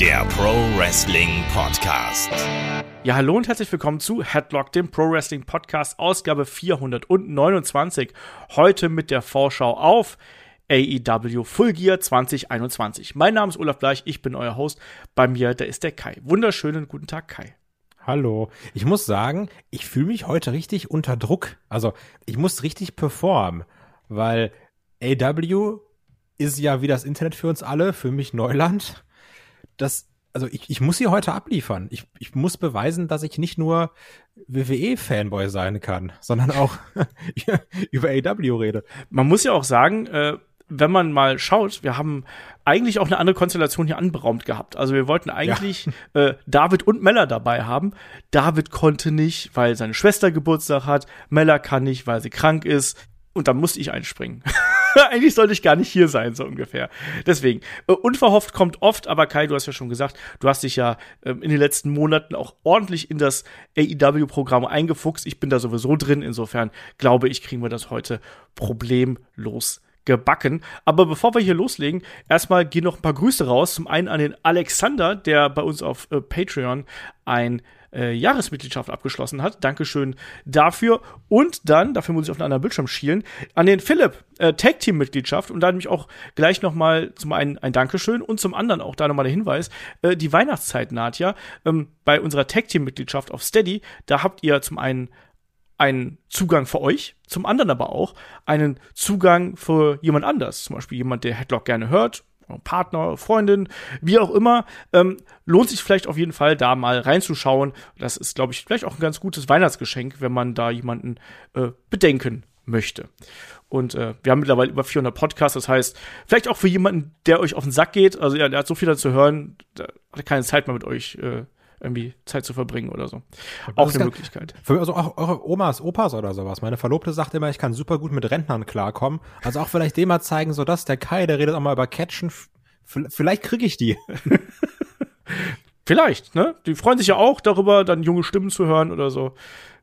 der Pro Wrestling Podcast. Ja, hallo und herzlich willkommen zu Headlock, dem Pro Wrestling Podcast, Ausgabe 429. Heute mit der Vorschau auf AEW Full Gear 2021. Mein Name ist Olaf Bleich, ich bin euer Host. Bei mir, da ist der Kai. Wunderschönen guten Tag, Kai. Hallo. Ich muss sagen, ich fühle mich heute richtig unter Druck. Also, ich muss richtig performen, weil AW ist ja wie das Internet für uns alle, für mich Neuland. Das, also ich, ich muss sie heute abliefern. Ich, ich muss beweisen, dass ich nicht nur WWE-Fanboy sein kann, sondern auch über AW rede. Man muss ja auch sagen, äh, wenn man mal schaut, wir haben eigentlich auch eine andere Konstellation hier anberaumt gehabt. Also wir wollten eigentlich ja. äh, David und Mella dabei haben. David konnte nicht, weil seine Schwester Geburtstag hat. Mella kann nicht, weil sie krank ist. Und dann musste ich einspringen. eigentlich sollte ich gar nicht hier sein, so ungefähr. Deswegen, äh, unverhofft kommt oft, aber Kai, du hast ja schon gesagt, du hast dich ja äh, in den letzten Monaten auch ordentlich in das AEW-Programm eingefuchst. Ich bin da sowieso drin. Insofern glaube ich, kriegen wir das heute problemlos gebacken. Aber bevor wir hier loslegen, erstmal gehen noch ein paar Grüße raus. Zum einen an den Alexander, der bei uns auf äh, Patreon ein äh, Jahresmitgliedschaft abgeschlossen hat. Dankeschön dafür. Und dann, dafür muss ich auf einen anderen Bildschirm schielen, an den Philipp, äh, Tag Team Mitgliedschaft. Und da nämlich auch gleich noch mal zum einen ein Dankeschön und zum anderen auch da noch mal der Hinweis, äh, die Weihnachtszeit naht ja. Ähm, bei unserer Tag Team Mitgliedschaft auf Steady, da habt ihr zum einen einen Zugang für euch, zum anderen aber auch einen Zugang für jemand anders. Zum Beispiel jemand, der Headlock gerne hört, Partner, Freundin, wie auch immer. Ähm, lohnt sich vielleicht auf jeden Fall, da mal reinzuschauen. Das ist, glaube ich, vielleicht auch ein ganz gutes Weihnachtsgeschenk, wenn man da jemanden äh, bedenken möchte. Und äh, wir haben mittlerweile über 400 Podcasts, das heißt, vielleicht auch für jemanden, der euch auf den Sack geht, also ja, der hat so viel dazu hören, der hat keine Zeit mehr mit euch äh, irgendwie Zeit zu verbringen oder so. auch eine Möglichkeit. Für, also auch eure Omas, Opas oder sowas. Meine Verlobte sagt immer, ich kann super gut mit Rentnern klarkommen. Also auch vielleicht dem mal zeigen, so dass der Kai, der redet auch mal über Catchen. Vielleicht kriege ich die. Vielleicht, ne? Die freuen sich ja auch darüber, dann junge Stimmen zu hören oder so.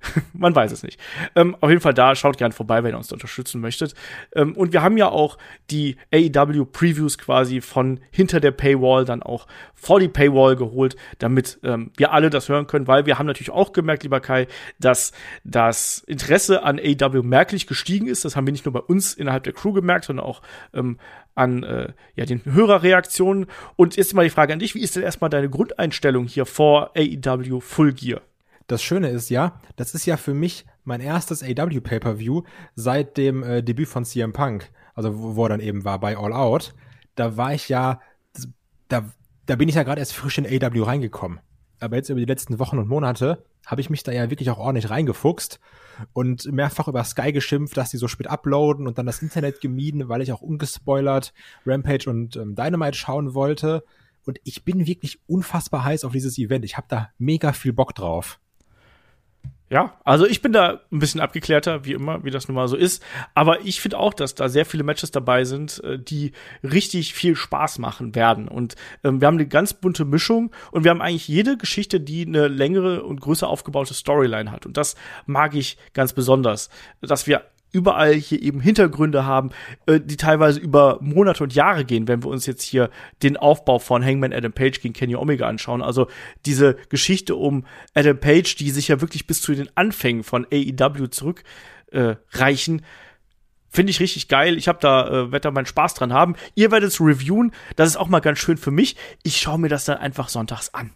Man weiß es nicht. Ähm, auf jeden Fall da, schaut gern vorbei, wenn ihr uns da unterstützen möchtet. Ähm, und wir haben ja auch die AEW Previews quasi von hinter der Paywall dann auch vor die Paywall geholt, damit ähm, wir alle das hören können, weil wir haben natürlich auch gemerkt, lieber Kai, dass das Interesse an AEW merklich gestiegen ist. Das haben wir nicht nur bei uns innerhalb der Crew gemerkt, sondern auch ähm, an äh, ja, den Hörerreaktionen. Und jetzt mal die Frage an dich, wie ist denn erstmal deine Grundeinstellung hier vor AEW Full Gear? Das Schöne ist ja, das ist ja für mich mein erstes AW Pay-per-View seit dem äh, Debüt von CM Punk, also wo, wo er dann eben war bei All Out. Da war ich ja, da, da bin ich ja gerade erst frisch in AW reingekommen. Aber jetzt über die letzten Wochen und Monate habe ich mich da ja wirklich auch ordentlich reingefuchst und mehrfach über Sky geschimpft, dass die so spät uploaden und dann das Internet gemieden, weil ich auch ungespoilert Rampage und ähm, Dynamite schauen wollte. Und ich bin wirklich unfassbar heiß auf dieses Event. Ich habe da mega viel Bock drauf. Ja, also ich bin da ein bisschen abgeklärter, wie immer, wie das nun mal so ist. Aber ich finde auch, dass da sehr viele Matches dabei sind, äh, die richtig viel Spaß machen werden. Und ähm, wir haben eine ganz bunte Mischung und wir haben eigentlich jede Geschichte, die eine längere und größer aufgebaute Storyline hat. Und das mag ich ganz besonders, dass wir überall hier eben Hintergründe haben, äh, die teilweise über Monate und Jahre gehen, wenn wir uns jetzt hier den Aufbau von Hangman Adam Page gegen Kenny Omega anschauen. Also diese Geschichte um Adam Page, die sich ja wirklich bis zu den Anfängen von AEW zurückreichen. Äh, Finde ich richtig geil. Ich habe da, äh, werde da meinen Spaß dran haben. Ihr werdet es reviewen. Das ist auch mal ganz schön für mich. Ich schaue mir das dann einfach sonntags an.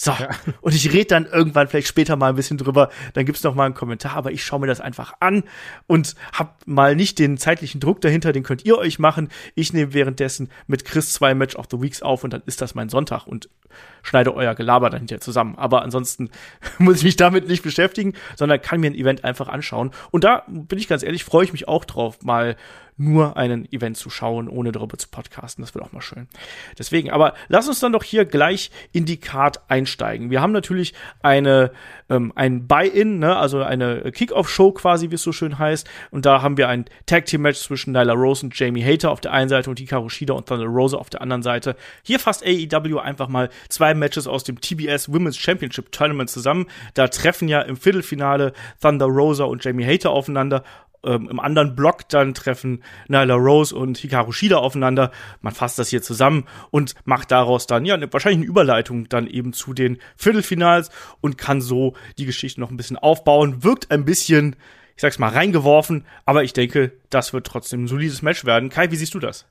So, ja. und ich rede dann irgendwann vielleicht später mal ein bisschen drüber, dann gibt's noch mal einen Kommentar, aber ich schaue mir das einfach an und hab mal nicht den zeitlichen Druck dahinter, den könnt ihr euch machen. Ich nehme währenddessen mit Chris zwei Match of the Weeks auf und dann ist das mein Sonntag und schneide euer Gelaber dann hinterher zusammen. Aber ansonsten muss ich mich damit nicht beschäftigen, sondern kann mir ein Event einfach anschauen. Und da bin ich ganz ehrlich, freue ich mich auch drauf, mal nur einen Event zu schauen, ohne darüber zu podcasten. Das wird auch mal schön. Deswegen, aber lass uns dann doch hier gleich in die Card einsteigen. Wir haben natürlich eine, ähm, ein Buy-In, ne, also eine Kick-Off-Show quasi, wie es so schön heißt. Und da haben wir ein Tag-Team-Match zwischen Nyla Rose und Jamie Hater auf der einen Seite und Hikaru Shida und Thunder Rosa auf der anderen Seite. Hier fasst AEW einfach mal zwei Matches aus dem TBS Women's Championship Tournament zusammen. Da treffen ja im Viertelfinale Thunder Rosa und Jamie Hater aufeinander ähm, im anderen Block dann treffen Nyla Rose und Hikaru Shida aufeinander. Man fasst das hier zusammen und macht daraus dann ja wahrscheinlich eine Überleitung dann eben zu den Viertelfinals und kann so die Geschichte noch ein bisschen aufbauen. Wirkt ein bisschen, ich sag's mal, reingeworfen, aber ich denke, das wird trotzdem ein solides Match werden. Kai, wie siehst du das?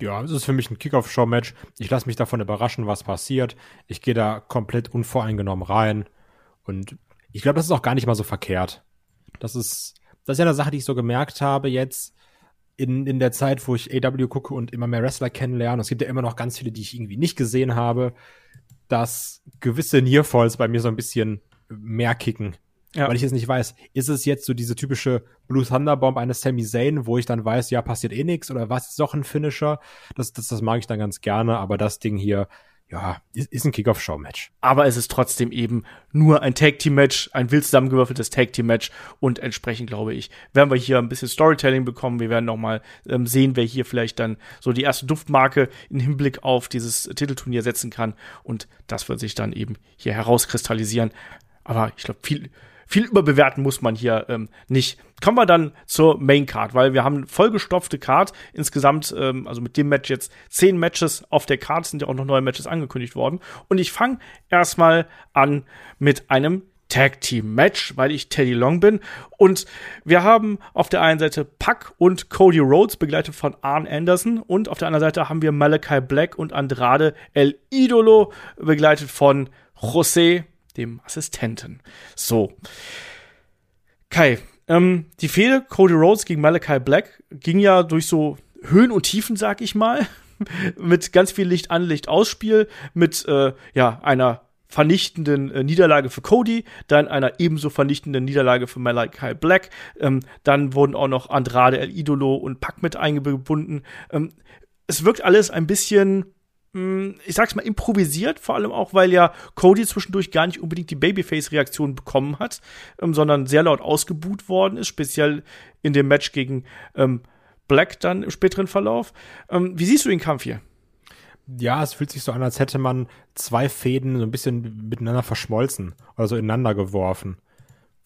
Ja, es ist für mich ein Kickoff-Show-Match. Ich lasse mich davon überraschen, was passiert. Ich gehe da komplett unvoreingenommen rein. Und ich glaube, das ist auch gar nicht mal so verkehrt. Das ist, das ist ja eine Sache, die ich so gemerkt habe jetzt in, in der Zeit, wo ich AW gucke und immer mehr Wrestler kennenlerne. Es gibt ja immer noch ganz viele, die ich irgendwie nicht gesehen habe, dass gewisse Nearfalls bei mir so ein bisschen mehr kicken. Ja. Weil ich jetzt nicht weiß, ist es jetzt so diese typische Blue Thunderbomb eines Sami Zayn, wo ich dann weiß, ja, passiert eh nix oder was ist doch ein Finisher? Das, das, das mag ich dann ganz gerne, aber das Ding hier, ja, ist, ist ein Kickoff-Show-Match. Aber es ist trotzdem eben nur ein Tag-Team-Match, ein wild zusammengewürfeltes Tag-Team-Match und entsprechend, glaube ich, werden wir hier ein bisschen Storytelling bekommen. Wir werden noch mal ähm, sehen, wer hier vielleicht dann so die erste Duftmarke im Hinblick auf dieses Titelturnier setzen kann und das wird sich dann eben hier herauskristallisieren. Aber ich glaube, viel, viel überbewerten muss man hier ähm, nicht. Kommen wir dann zur Main Card, weil wir haben vollgestopfte Card. Insgesamt, ähm, also mit dem Match jetzt zehn Matches auf der Card, sind ja auch noch neue Matches angekündigt worden. Und ich fange erstmal an mit einem Tag Team Match, weil ich Teddy Long bin. Und wir haben auf der einen Seite Puck und Cody Rhodes, begleitet von Arn Anderson. Und auf der anderen Seite haben wir Malachi Black und Andrade El Idolo, begleitet von José dem Assistenten. So. Kai, ähm, die Fehde Cody Rhodes gegen Malachi Black ging ja durch so Höhen und Tiefen, sag ich mal. mit ganz viel Licht an, Licht ausspiel, mit äh, ja, einer vernichtenden äh, Niederlage für Cody, dann einer ebenso vernichtenden Niederlage für Malachi Black. Ähm, dann wurden auch noch Andrade, El Idolo und Pac mit eingebunden. Ähm, es wirkt alles ein bisschen ich sag's mal, improvisiert, vor allem auch, weil ja Cody zwischendurch gar nicht unbedingt die Babyface-Reaktion bekommen hat, ähm, sondern sehr laut ausgebuht worden ist, speziell in dem Match gegen ähm, Black dann im späteren Verlauf. Ähm, wie siehst du den Kampf hier? Ja, es fühlt sich so an, als hätte man zwei Fäden so ein bisschen miteinander verschmolzen oder so ineinander geworfen.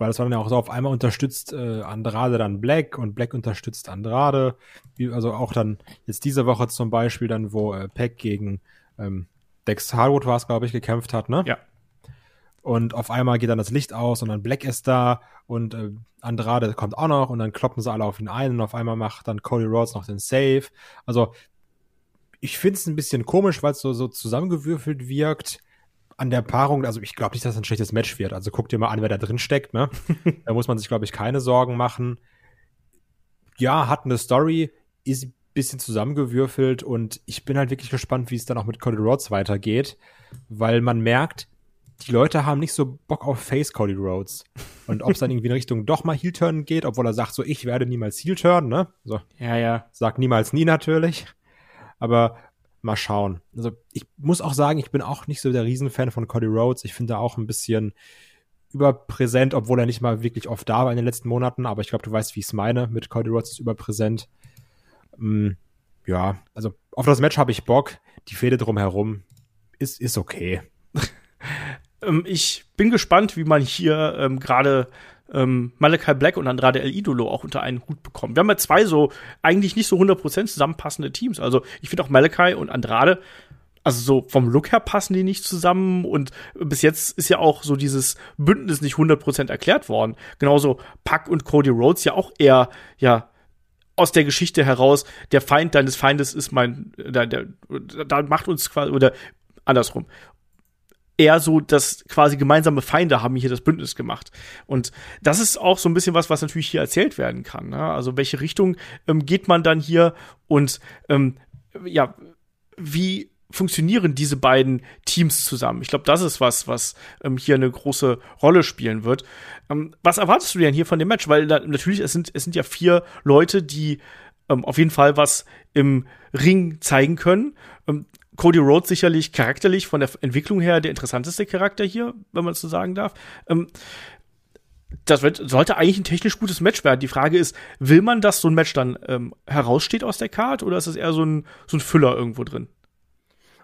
Weil es war dann ja auch so, auf einmal unterstützt äh, Andrade dann Black und Black unterstützt Andrade. Wie, also auch dann jetzt diese Woche zum Beispiel dann, wo äh, Peck gegen ähm, Dex Harwood war es, glaube ich, gekämpft hat, ne? Ja. Und auf einmal geht dann das Licht aus und dann Black ist da und äh, Andrade kommt auch noch und dann kloppen sie alle auf ihn ein und auf einmal macht dann Cody Rhodes noch den Save. Also ich finde es ein bisschen komisch, weil es so, so zusammengewürfelt wirkt an der Paarung, also ich glaube nicht, dass es ein schlechtes Match wird. Also guck dir mal an, wer da drin steckt. Ne? da muss man sich, glaube ich, keine Sorgen machen. Ja, hat eine Story, ist ein bisschen zusammengewürfelt und ich bin halt wirklich gespannt, wie es dann auch mit Cody Rhodes weitergeht, weil man merkt, die Leute haben nicht so Bock auf Face Cody Rhodes. Und ob es dann irgendwie in Richtung doch mal Heel-Turn geht, obwohl er sagt, so ich werde niemals Heel-Turn, ne? So. Ja, ja. Sagt niemals nie natürlich. Aber mal schauen. Also ich muss auch sagen, ich bin auch nicht so der Riesenfan von Cody Rhodes. Ich finde auch ein bisschen überpräsent, obwohl er nicht mal wirklich oft da war in den letzten Monaten. Aber ich glaube, du weißt, wie ich es meine. Mit Cody Rhodes ist überpräsent. Ähm, ja, also auf das Match habe ich Bock. Die Fehde drumherum ist, ist okay. Ähm, ich bin gespannt, wie man hier ähm, gerade ähm, Malachi Black und Andrade El Idolo auch unter einen Hut bekommen. Wir haben ja zwei so eigentlich nicht so 100% zusammenpassende Teams. Also ich finde auch Malachi und Andrade, also so vom Look her passen die nicht zusammen und bis jetzt ist ja auch so dieses Bündnis nicht 100% erklärt worden. Genauso Puck und Cody Rhodes ja auch eher, ja, aus der Geschichte heraus, der Feind deines Feindes ist mein, da macht uns quasi, oder andersrum eher so, dass quasi gemeinsame Feinde haben hier das Bündnis gemacht. Und das ist auch so ein bisschen was, was natürlich hier erzählt werden kann. Ne? Also welche Richtung ähm, geht man dann hier und ähm, ja, wie funktionieren diese beiden Teams zusammen? Ich glaube, das ist was, was ähm, hier eine große Rolle spielen wird. Ähm, was erwartest du denn hier von dem Match? Weil da, natürlich, es sind, es sind ja vier Leute, die ähm, auf jeden Fall was im Ring zeigen können. Cody Rhodes sicherlich charakterlich von der Entwicklung her der interessanteste Charakter hier, wenn man es so sagen darf. Ähm, das wird, sollte eigentlich ein technisch gutes Match werden. Die Frage ist, will man, dass so ein Match dann ähm, heraussteht aus der Card oder ist es eher so ein, so ein Füller irgendwo drin?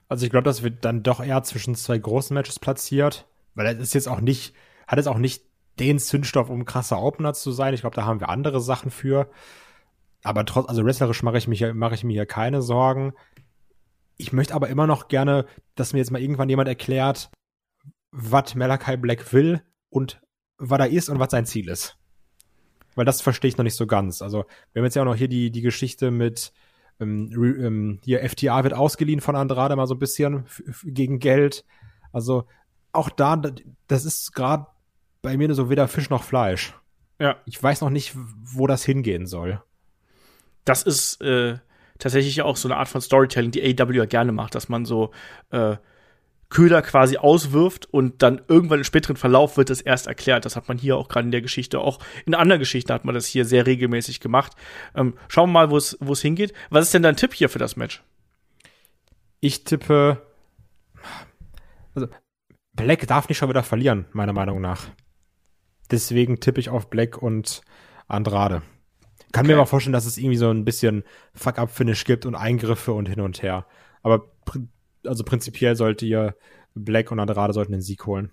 Also ich glaube, das wird dann doch eher zwischen zwei großen Matches platziert, weil es ist jetzt auch nicht, hat es auch nicht den Zündstoff, um krasser Opener zu sein. Ich glaube, da haben wir andere Sachen für. Aber trotz, also wrestlerisch mache ich, mich, mache ich mir hier keine Sorgen. Ich möchte aber immer noch gerne, dass mir jetzt mal irgendwann jemand erklärt, was Malachi Black will und was er ist und was sein Ziel ist. Weil das verstehe ich noch nicht so ganz. Also, wir haben jetzt ja auch noch hier die, die Geschichte mit, ähm, ähm, hier FTA wird ausgeliehen von Andrade mal so ein bisschen gegen Geld. Also, auch da, das ist gerade bei mir so weder Fisch noch Fleisch. Ja. Ich weiß noch nicht, wo das hingehen soll. Das ist äh, tatsächlich auch so eine Art von Storytelling, die AEW ja gerne macht, dass man so äh, Köder quasi auswirft und dann irgendwann im späteren Verlauf wird es erst erklärt. Das hat man hier auch gerade in der Geschichte, auch in anderen Geschichten hat man das hier sehr regelmäßig gemacht. Ähm, schauen wir mal, wo es wo es hingeht. Was ist denn dein Tipp hier für das Match? Ich tippe, also Black darf nicht schon wieder verlieren, meiner Meinung nach. Deswegen tippe ich auf Black und Andrade. Kann okay. mir mal vorstellen, dass es irgendwie so ein bisschen Fuck-Up-Finish gibt und Eingriffe und hin und her. Aber also prinzipiell sollte ihr Black und Andrade sollten den Sieg holen.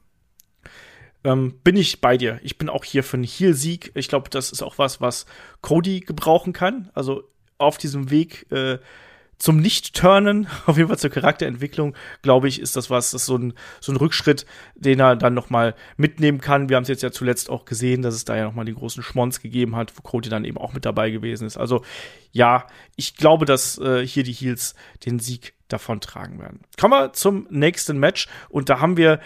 Ähm, bin ich bei dir. Ich bin auch hier für einen Heal-Sieg. Ich glaube, das ist auch was, was Cody gebrauchen kann. Also auf diesem Weg äh, zum Nicht-Turnen, auf jeden Fall zur Charakterentwicklung, glaube ich, ist das was, das ist so ein, so ein Rückschritt, den er dann noch mal mitnehmen kann. Wir haben es jetzt ja zuletzt auch gesehen, dass es da ja noch mal den großen Schmonz gegeben hat, wo Cody dann eben auch mit dabei gewesen ist. Also ja, ich glaube, dass äh, hier die Heels den Sieg davon tragen werden. Kommen wir zum nächsten Match und da haben wir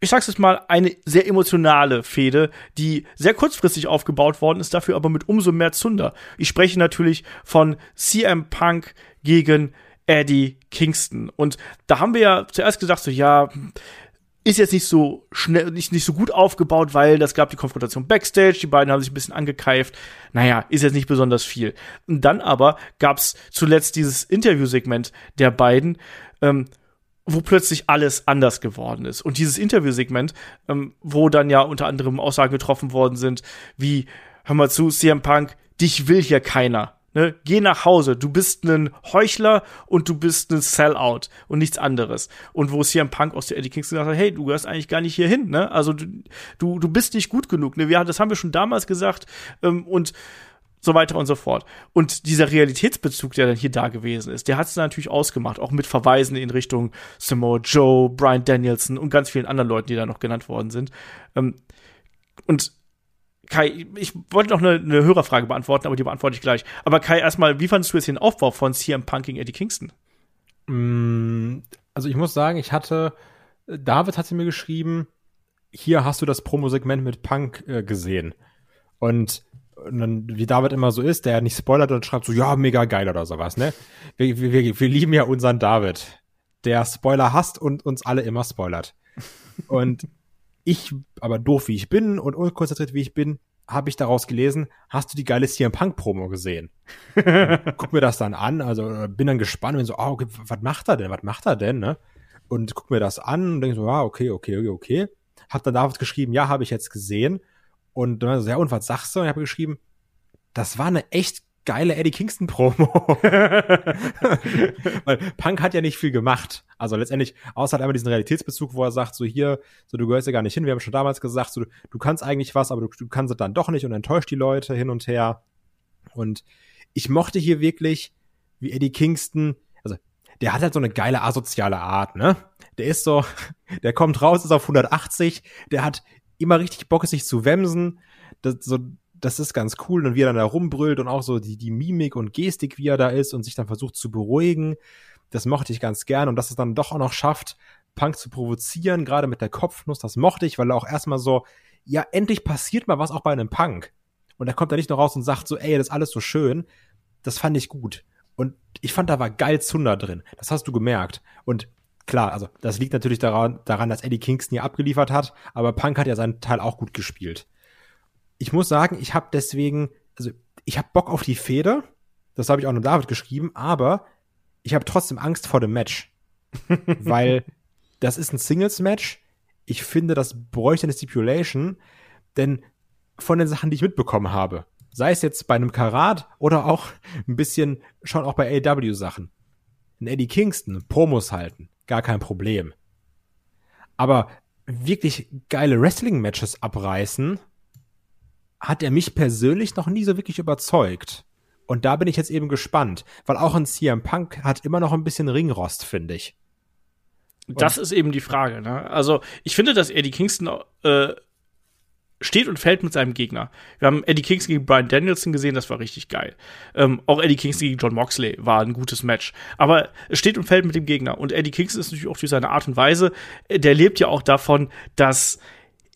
ich sag's jetzt mal, eine sehr emotionale Fehde, die sehr kurzfristig aufgebaut worden ist, dafür aber mit umso mehr Zunder. Ich spreche natürlich von CM Punk gegen Eddie Kingston. Und da haben wir ja zuerst gesagt, so, ja, ist jetzt nicht so schnell, nicht, nicht so gut aufgebaut, weil das gab die Konfrontation Backstage, die beiden haben sich ein bisschen angekeift. Naja, ist jetzt nicht besonders viel. Und dann aber gab's zuletzt dieses Interviewsegment der beiden, ähm, wo plötzlich alles anders geworden ist. Und dieses Interviewsegment, ähm, wo dann ja unter anderem Aussagen getroffen worden sind, wie, hör mal zu, CM Punk, dich will hier keiner. Ne? Geh nach Hause, du bist ein Heuchler und du bist ein Sellout und nichts anderes. Und wo CM Punk aus der Eddie Kingston gesagt hat, hey, du gehörst eigentlich gar nicht hier hin, ne? Also du, du, du bist nicht gut genug. Ne? Wir, das haben wir schon damals gesagt. Ähm, und so weiter und so fort. Und dieser Realitätsbezug, der dann hier da gewesen ist, der hat es natürlich ausgemacht, auch mit Verweisen in Richtung Samoa Joe, Brian Danielson und ganz vielen anderen Leuten, die da noch genannt worden sind. Ähm, und Kai, ich wollte noch eine, eine Hörerfrage beantworten, aber die beantworte ich gleich. Aber Kai, erstmal, wie fandest du jetzt den Aufbau von CM Punk gegen Eddie Kingston? Mm, also ich muss sagen, ich hatte, David hatte mir geschrieben, hier hast du das Promo-Segment mit Punk äh, gesehen. Und und dann, wie David immer so ist, der nicht spoilert und schreibt so, ja, mega geil oder sowas, ne? Wir, wir, wir lieben ja unseren David, der Spoiler hasst und uns alle immer spoilert. und ich, aber doof wie ich bin und unkonzentriert wie ich bin, habe ich daraus gelesen, hast du die geile CM Punk Promo gesehen? guck mir das dann an, also bin dann gespannt und bin so, oh, okay, was macht er denn? Was macht er denn, ne? Und guck mir das an und denke so, ah, okay, okay, okay, okay. Hab dann David geschrieben, ja, habe ich jetzt gesehen und dann so, ja, und was sagst du? Und ich habe geschrieben, das war eine echt geile Eddie Kingston Promo. Weil Punk hat ja nicht viel gemacht. Also letztendlich, außer hat einmal diesen Realitätsbezug, wo er sagt, so hier, so du gehörst ja gar nicht hin. Wir haben schon damals gesagt, so du kannst eigentlich was, aber du, du kannst es dann doch nicht und enttäuscht die Leute hin und her. Und ich mochte hier wirklich, wie Eddie Kingston, also der hat halt so eine geile asoziale Art, ne? Der ist so, der kommt raus, ist auf 180, der hat immer richtig Bock, sich zu wemsen. Das, so, das ist ganz cool. Und wie er dann da rumbrüllt und auch so die, die Mimik und Gestik, wie er da ist und sich dann versucht zu beruhigen. Das mochte ich ganz gern. Und dass es dann doch auch noch schafft, Punk zu provozieren, gerade mit der Kopfnuss, das mochte ich, weil er auch erstmal so, ja, endlich passiert mal was auch bei einem Punk. Und er kommt da nicht noch raus und sagt so, ey, das ist alles so schön. Das fand ich gut. Und ich fand, da war geil Zunder drin. Das hast du gemerkt. Und klar, also das liegt natürlich daran, daran, dass Eddie Kingston hier abgeliefert hat, aber Punk hat ja seinen Teil auch gut gespielt. Ich muss sagen, ich habe deswegen, also ich habe Bock auf die Feder, das habe ich auch noch David geschrieben, aber ich habe trotzdem Angst vor dem Match, weil das ist ein Singles-Match. Ich finde, das bräuchte eine Stipulation, denn von den Sachen, die ich mitbekommen habe, sei es jetzt bei einem Karat oder auch ein bisschen schon auch bei AW-Sachen, ein Eddie Kingston Promos halten, gar kein Problem. Aber wirklich geile Wrestling-Matches abreißen, hat er mich persönlich noch nie so wirklich überzeugt. Und da bin ich jetzt eben gespannt, weil auch ein CM Punk hat immer noch ein bisschen Ringrost, finde ich. das ist eben die Frage. Ne? Also ich finde, dass Eddie Kingston äh, steht und fällt mit seinem Gegner. Wir haben Eddie Kingston gegen Brian Danielson gesehen, das war richtig geil. Ähm, auch Eddie Kingston gegen John Moxley war ein gutes Match. Aber es steht und fällt mit dem Gegner. Und Eddie Kingston ist natürlich auch durch seine Art und Weise, äh, der lebt ja auch davon, dass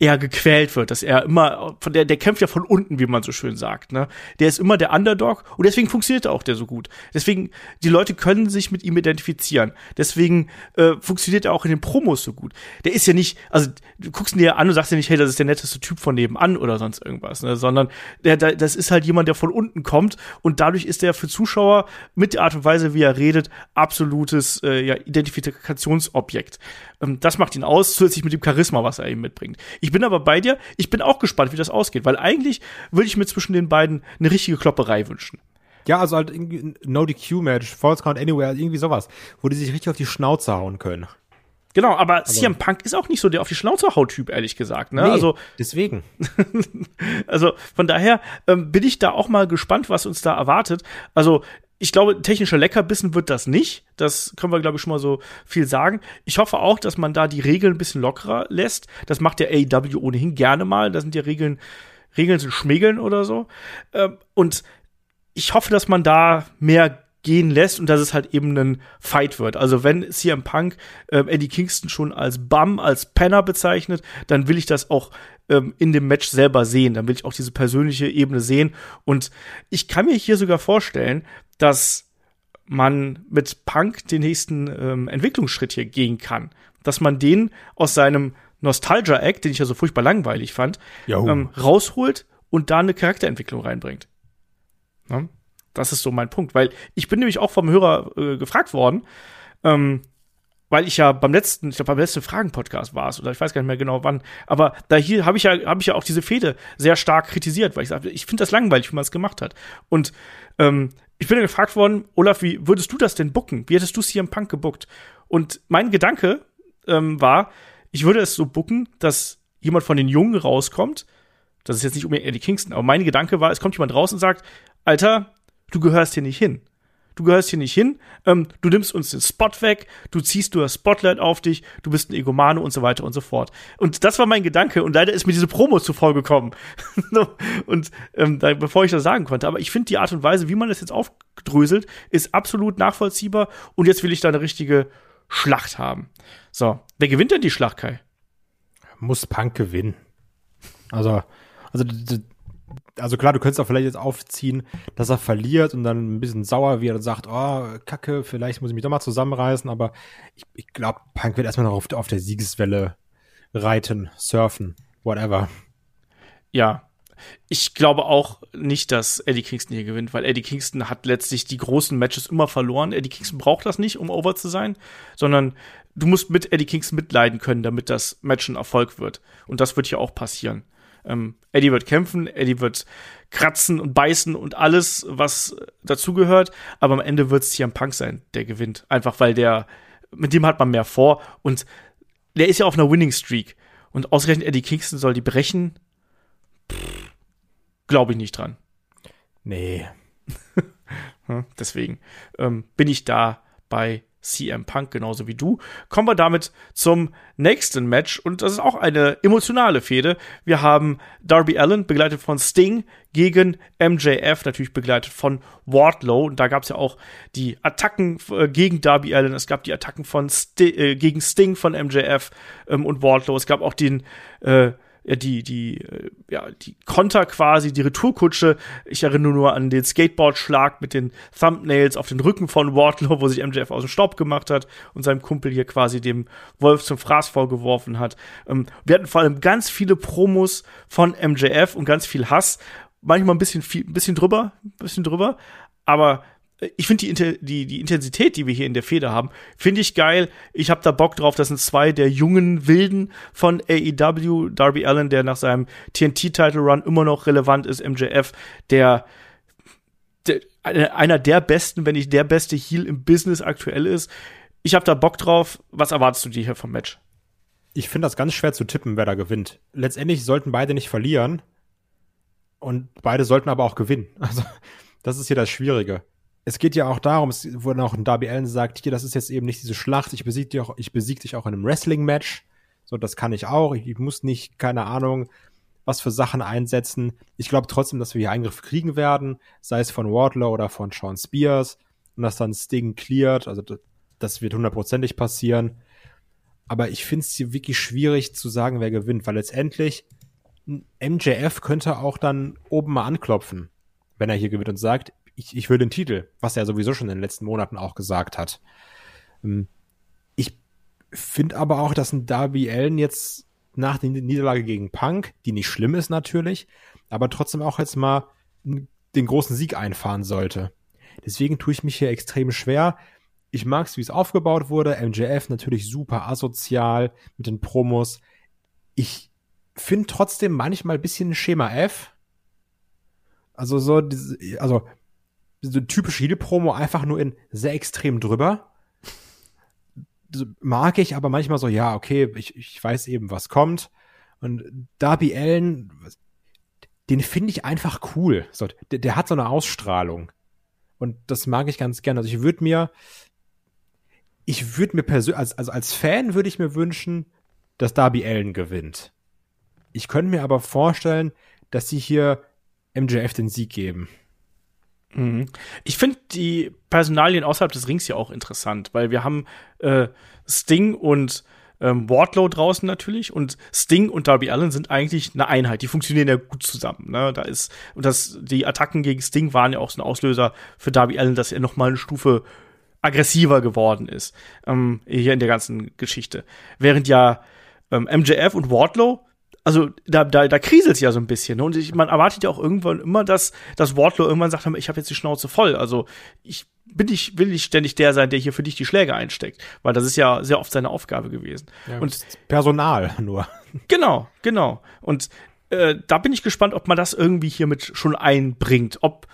er gequält wird, dass er immer, von der, der kämpft ja von unten, wie man so schön sagt, ne? Der ist immer der Underdog und deswegen funktioniert auch der so gut. Deswegen, die Leute können sich mit ihm identifizieren. Deswegen äh, funktioniert er auch in den Promos so gut. Der ist ja nicht, also du guckst ihn dir an und sagst ja nicht, hey, das ist der netteste Typ von nebenan oder sonst irgendwas, ne? Sondern der, der, das ist halt jemand, der von unten kommt und dadurch ist er für Zuschauer mit der Art und Weise, wie er redet, absolutes äh, ja, Identifikationsobjekt. Ähm, das macht ihn aus, zusätzlich mit dem Charisma, was er eben mitbringt. Ich bin aber bei dir, ich bin auch gespannt, wie das ausgeht, weil eigentlich würde ich mir zwischen den beiden eine richtige Klopperei wünschen. Ja, also halt irgendwie ein No-DQ-Match, False Count Anywhere, irgendwie sowas, wo die sich richtig auf die Schnauze hauen können. Genau, aber, aber CM Punk ist auch nicht so der auf die Schnauze haut Typ, ehrlich gesagt. Ne? Nee, also deswegen. also von daher ähm, bin ich da auch mal gespannt, was uns da erwartet. Also ich glaube, technischer Leckerbissen wird das nicht. Das können wir, glaube ich, schon mal so viel sagen. Ich hoffe auch, dass man da die Regeln ein bisschen lockerer lässt. Das macht der AEW ohnehin gerne mal. Da sind ja Regeln, Regeln sind Schmiegeln oder so. Ähm, und ich hoffe, dass man da mehr gehen lässt und dass es halt eben ein Fight wird. Also wenn CM Punk äh, Eddie Kingston schon als Bum, als Penner bezeichnet, dann will ich das auch ähm, in dem Match selber sehen. Dann will ich auch diese persönliche Ebene sehen. Und ich kann mir hier sogar vorstellen, dass man mit Punk den nächsten ähm, Entwicklungsschritt hier gehen kann. Dass man den aus seinem Nostalgia-Act, den ich ja so furchtbar langweilig fand, ähm, rausholt und da eine Charakterentwicklung reinbringt. Ja? Das ist so mein Punkt, weil ich bin nämlich auch vom Hörer äh, gefragt worden, ähm, weil ich ja beim letzten, ich glaube beim letzten Fragen-Podcast war es, oder ich weiß gar nicht mehr genau wann, aber da hier habe ich ja, habe ich ja auch diese Fehde sehr stark kritisiert, weil ich sage, ich finde das langweilig, wie man es gemacht hat. Und ähm, ich bin ja gefragt worden, Olaf, wie würdest du das denn bucken? Wie hättest du CM Punk gebuckt? Und mein Gedanke ähm, war, ich würde es so bucken, dass jemand von den Jungen rauskommt. Das ist jetzt nicht unbedingt Eddie Kingston, aber mein Gedanke war, es kommt jemand raus und sagt, Alter, du gehörst hier nicht hin. Du gehörst hier nicht hin, ähm, du nimmst uns den Spot weg, du ziehst nur das Spotlight auf dich, du bist ein Egomane und so weiter und so fort. Und das war mein Gedanke und leider ist mir diese Promo zuvor gekommen. und ähm, da, bevor ich das sagen konnte, aber ich finde die Art und Weise, wie man das jetzt aufdröselt, ist absolut nachvollziehbar und jetzt will ich da eine richtige Schlacht haben. So, wer gewinnt denn die Schlacht, Kai? Muss Punk gewinnen. Also, also also klar, du könntest auch vielleicht jetzt aufziehen, dass er verliert und dann ein bisschen sauer wird und sagt, oh, Kacke, vielleicht muss ich mich doch mal zusammenreißen, aber ich, ich glaube, Punk wird erstmal noch auf, auf der Siegeswelle reiten, surfen, whatever. Ja, ich glaube auch nicht, dass Eddie Kingston hier gewinnt, weil Eddie Kingston hat letztlich die großen Matches immer verloren. Eddie Kingston braucht das nicht, um over zu sein, sondern du musst mit Eddie Kingston mitleiden können, damit das Match ein Erfolg wird. Und das wird hier auch passieren. Ähm, Eddie wird kämpfen, Eddie wird kratzen und beißen und alles, was dazugehört. Aber am Ende wird es CM Punk sein, der gewinnt. Einfach weil der, mit dem hat man mehr vor. Und der ist ja auf einer Winning Streak. Und ausgerechnet Eddie Kingston soll die brechen. Glaube ich nicht dran. Nee. Deswegen ähm, bin ich da bei CM Punk genauso wie du. Kommen wir damit zum nächsten Match und das ist auch eine emotionale Fehde. Wir haben Darby Allen begleitet von Sting gegen MJF, natürlich begleitet von Wardlow und da gab es ja auch die Attacken äh, gegen Darby Allen, es gab die Attacken von Sti äh, gegen Sting von MJF ähm, und Wardlow, es gab auch den äh, die, die, äh, ja, die Konter quasi, die Retourkutsche. Ich erinnere nur an den Skateboard-Schlag mit den Thumbnails auf den Rücken von Wardlow, wo sich MJF aus dem Staub gemacht hat und seinem Kumpel hier quasi dem Wolf zum Fraß vorgeworfen hat. Ähm, wir hatten vor allem ganz viele Promos von MJF und ganz viel Hass. Manchmal ein bisschen viel, ein bisschen drüber, ein bisschen drüber. Aber ich finde die, die, die Intensität, die wir hier in der Feder haben, finde ich geil. Ich habe da Bock drauf. Das sind zwei der jungen Wilden von AEW. Darby Allen, der nach seinem TNT-Title-Run immer noch relevant ist. MJF, der, der einer der besten, wenn nicht der beste Heel im Business aktuell ist. Ich habe da Bock drauf. Was erwartest du dir hier vom Match? ich finde das ganz schwer zu tippen, wer da gewinnt. Letztendlich sollten beide nicht verlieren und beide sollten aber auch gewinnen. Also das ist hier das Schwierige. Es geht ja auch darum, es wurde auch ein Darby Allen sagt, hier, das ist jetzt eben nicht diese Schlacht, ich besiege dich auch, ich besiege dich auch in einem Wrestling-Match. So, das kann ich auch. Ich, muss nicht, keine Ahnung, was für Sachen einsetzen. Ich glaube trotzdem, dass wir hier Eingriff kriegen werden, sei es von Wardlow oder von Sean Spears und dass dann Sting cleart. Also das wird hundertprozentig passieren. Aber ich finde es hier wirklich schwierig zu sagen, wer gewinnt, weil letztendlich MJF könnte auch dann oben mal anklopfen, wenn er hier gewinnt und sagt, ich, ich will den Titel, was er sowieso schon in den letzten Monaten auch gesagt hat. Ähm, ich finde aber auch, dass ein Darby Allen jetzt nach der Niederlage gegen Punk, die nicht schlimm ist natürlich, aber trotzdem auch jetzt mal den großen Sieg einfahren sollte. Deswegen tue ich mich hier extrem schwer. Ich mag es, wie es aufgebaut wurde. MJF natürlich super asozial mit den Promos. Ich finde trotzdem manchmal bisschen Schema F. Also so, also so typische Heal-Promo einfach nur in sehr extrem drüber mag ich, aber manchmal so, ja, okay, ich, ich weiß eben, was kommt. Und Darby Allen, den finde ich einfach cool. So, der, der, hat so eine Ausstrahlung. Und das mag ich ganz gerne. Also ich würde mir, ich würde mir persönlich, als, also als Fan würde ich mir wünschen, dass Darby Allen gewinnt. Ich könnte mir aber vorstellen, dass sie hier MJF den Sieg geben. Mhm. Ich finde die Personalien außerhalb des Rings ja auch interessant, weil wir haben äh, Sting und ähm, Wardlow draußen natürlich und Sting und Darby Allen sind eigentlich eine Einheit. Die funktionieren ja gut zusammen. Ne? Da ist und das die Attacken gegen Sting waren ja auch so ein Auslöser für Darby Allen, dass er noch mal eine Stufe aggressiver geworden ist ähm, hier in der ganzen Geschichte. Während ja ähm, MJF und Wardlow also da, da, da kriselt es ja so ein bisschen. Ne? Und ich, man erwartet ja auch irgendwann immer, dass, dass Wardlow irgendwann sagt, ich habe jetzt die Schnauze voll. Also ich bin ich, will nicht ständig der sein, der hier für dich die Schläge einsteckt. Weil das ist ja sehr oft seine Aufgabe gewesen. Ja, und Personal nur. Genau, genau. Und äh, da bin ich gespannt, ob man das irgendwie hiermit schon einbringt. Ob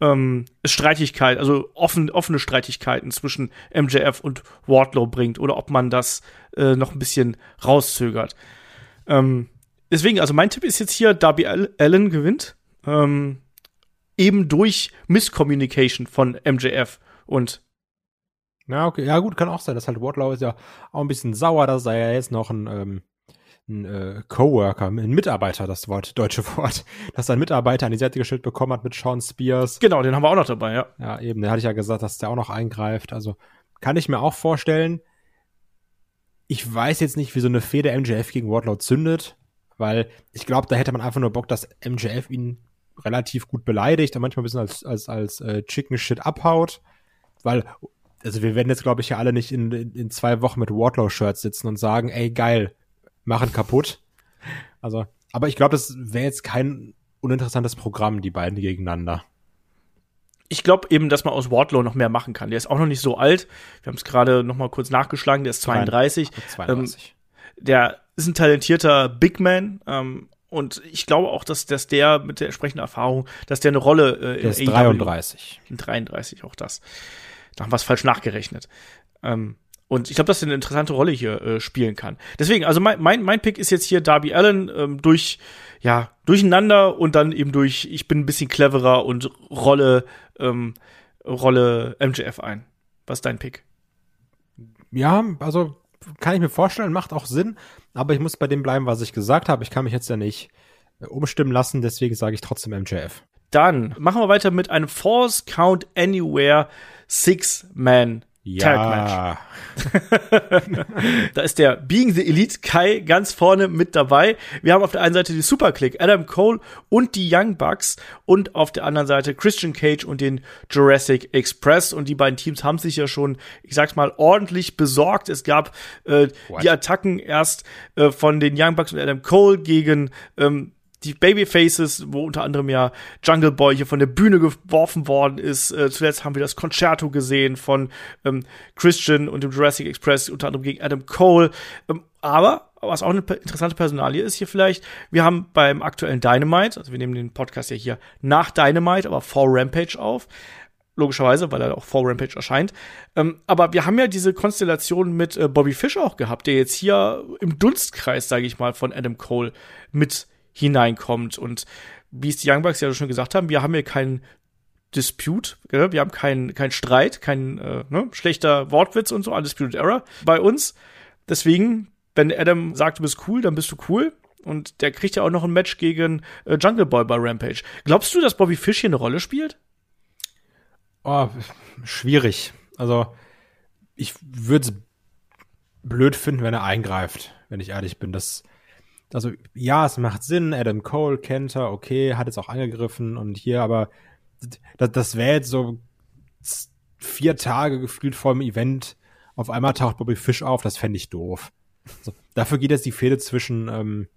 ähm, Streitigkeit, also offen, offene Streitigkeiten zwischen MJF und Wardlow bringt oder ob man das äh, noch ein bisschen rauszögert. Ähm, deswegen, also mein Tipp ist jetzt hier, Darby Allen gewinnt. Ähm, eben durch Misscommunication von MJF und ja, okay, ja gut, kann auch sein. dass halt Wardlow ist ja auch ein bisschen sauer, dass er ja jetzt noch ein, ähm, ein äh, Coworker, ein Mitarbeiter, das Wort, deutsche Wort, dass ein Mitarbeiter an die Seite gestellt bekommen hat mit Sean Spears. Genau, den haben wir auch noch dabei, ja. Ja, eben, der hatte ich ja gesagt, dass der auch noch eingreift. Also kann ich mir auch vorstellen. Ich weiß jetzt nicht, wie so eine Fehde MJF gegen Wardlow zündet weil ich glaube, da hätte man einfach nur Bock, dass MJF ihn relativ gut beleidigt und manchmal ein bisschen als, als, als äh, Chicken Shit abhaut, weil, also wir werden jetzt, glaube ich, ja alle nicht in, in, in zwei Wochen mit Wardlow-Shirts sitzen und sagen, ey, geil, machen kaputt. Also, aber ich glaube, das wäre jetzt kein uninteressantes Programm, die beiden gegeneinander. Ich glaube eben, dass man aus Wardlow noch mehr machen kann. Der ist auch noch nicht so alt. Wir haben es gerade noch mal kurz nachgeschlagen. Der ist 32. 32. Ähm, der ist ein talentierter Big Man. Ähm, und ich glaube auch, dass, dass der mit der entsprechenden Erfahrung, dass der eine Rolle äh, der ist in 33. In 33, auch das. Da haben wir es falsch nachgerechnet. Ähm, und ich glaube, dass er eine interessante Rolle hier äh, spielen kann. Deswegen, also mein, mein, mein Pick ist jetzt hier Darby Allen ähm, durch, ja, durcheinander und dann eben durch, ich bin ein bisschen cleverer und Rolle, ähm, Rolle MJF ein. Was ist dein Pick? Ja, also kann ich mir vorstellen, macht auch Sinn, aber ich muss bei dem bleiben, was ich gesagt habe. Ich kann mich jetzt ja nicht äh, umstimmen lassen, deswegen sage ich trotzdem MJF. Dann machen wir weiter mit einem Force Count Anywhere Six-Man ja. da ist der Being the Elite Kai ganz vorne mit dabei. Wir haben auf der einen Seite die Superclick, Adam Cole und die Young Bucks und auf der anderen Seite Christian Cage und den Jurassic Express. Und die beiden Teams haben sich ja schon, ich sag's mal, ordentlich besorgt. Es gab äh, die Attacken erst äh, von den Young Bucks und Adam Cole gegen ähm, die Babyfaces, wo unter anderem ja Jungle Boy hier von der Bühne geworfen worden ist. Äh, zuletzt haben wir das Concerto gesehen von ähm, Christian und dem Jurassic Express, unter anderem gegen Adam Cole. Ähm, aber was auch eine interessante Personalie ist hier vielleicht, wir haben beim aktuellen Dynamite, also wir nehmen den Podcast ja hier nach Dynamite, aber vor Rampage auf, logischerweise, weil er auch vor Rampage erscheint. Ähm, aber wir haben ja diese Konstellation mit äh, Bobby Fish auch gehabt, der jetzt hier im Dunstkreis, sage ich mal, von Adam Cole mit hineinkommt. Und wie es die Young Bucks ja schon gesagt haben, wir haben hier keinen Dispute, wir haben keinen kein Streit, kein äh, ne, schlechter Wortwitz und so, Undisputed Error bei uns. Deswegen, wenn Adam sagt, du bist cool, dann bist du cool. Und der kriegt ja auch noch ein Match gegen äh, Jungle Boy bei Rampage. Glaubst du, dass Bobby Fish hier eine Rolle spielt? Oh, schwierig. Also, ich würde es blöd finden, wenn er eingreift, wenn ich ehrlich bin. Das, also, ja, es macht Sinn. Adam Cole kennt okay, hat jetzt auch angegriffen und hier, aber das, das wäre jetzt so vier Tage gefühlt vor dem Event. Auf einmal taucht Bobby Fish auf, das fände ich doof. Also, dafür geht jetzt die Fehde zwischen, ähm,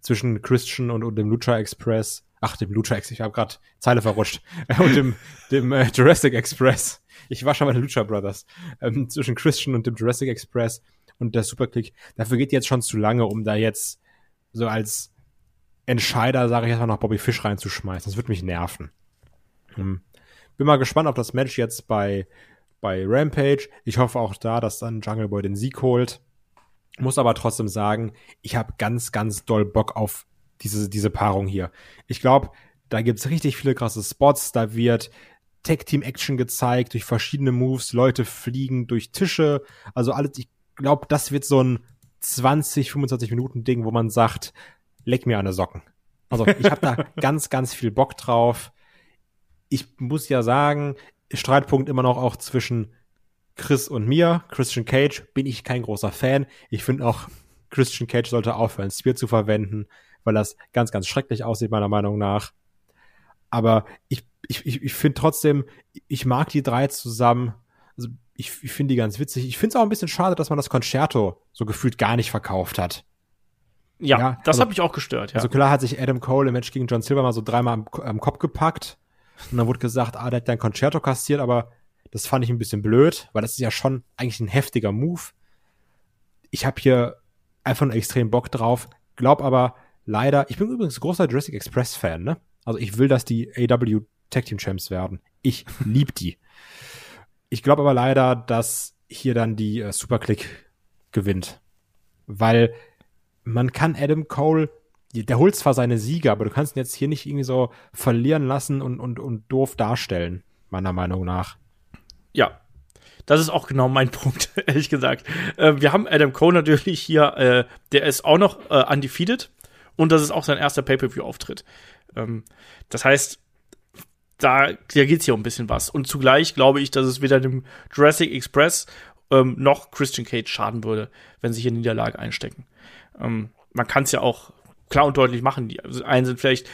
zwischen Christian und, und dem Lucha Express ach, dem Lucha Express, ich habe gerade Zeile verrutscht, und dem, dem äh, Jurassic Express. Ich war schon bei den Lucha Brothers. Ähm, zwischen Christian und dem Jurassic Express und der Superclick. Dafür geht jetzt schon zu lange, um da jetzt so als Entscheider, sage ich erstmal, noch Bobby Fish reinzuschmeißen. Das wird mich nerven. Hm. Bin mal gespannt auf das Match jetzt bei, bei Rampage. Ich hoffe auch da, dass dann Jungle Boy den Sieg holt. Muss aber trotzdem sagen, ich habe ganz, ganz doll Bock auf diese, diese Paarung hier. Ich glaube, da gibt's richtig viele krasse Spots, da wird Tag-Team-Action gezeigt, durch verschiedene Moves, Leute fliegen durch Tische, also alles, ich glaube, das wird so ein 20, 25 Minuten Ding, wo man sagt, leck mir eine Socken. Also ich habe da ganz, ganz viel Bock drauf. Ich muss ja sagen, Streitpunkt immer noch auch zwischen Chris und mir. Christian Cage bin ich kein großer Fan. Ich finde auch, Christian Cage sollte aufhören, Spear zu verwenden weil das ganz, ganz schrecklich aussieht, meiner Meinung nach. Aber ich, ich, ich, ich finde trotzdem, ich mag die drei zusammen. Also ich, ich finde die ganz witzig. Ich finde es auch ein bisschen schade, dass man das Concerto so gefühlt gar nicht verkauft hat. Ja, ja das also, hat mich auch gestört, ja. Also klar hat sich Adam Cole im Match gegen John Silver mal so dreimal am, am Kopf gepackt. Und dann wurde gesagt, ah, der hat dein Concerto kassiert, aber das fand ich ein bisschen blöd, weil das ist ja schon eigentlich ein heftiger Move. Ich habe hier einfach nur extrem Bock drauf, glaub aber, leider, ich bin übrigens großer Jurassic Express Fan, ne? Also ich will, dass die AW Tag Team Champs werden. Ich lieb die. Ich glaube aber leider, dass hier dann die äh, Superclick gewinnt. Weil man kann Adam Cole, der holt zwar seine Siege, aber du kannst ihn jetzt hier nicht irgendwie so verlieren lassen und, und, und doof darstellen, meiner Meinung nach. Ja, das ist auch genau mein Punkt, ehrlich gesagt. Äh, wir haben Adam Cole natürlich hier, äh, der ist auch noch äh, undefeated. Und das ist auch sein erster Pay-Per-View-Auftritt. Ähm, das heißt, da, da geht es hier um ein bisschen was. Und zugleich glaube ich, dass es weder dem Jurassic Express ähm, noch Christian Cage schaden würde, wenn sie hier Niederlage einstecken. Ähm, man kann es ja auch klar und deutlich machen. Die einen sind vielleicht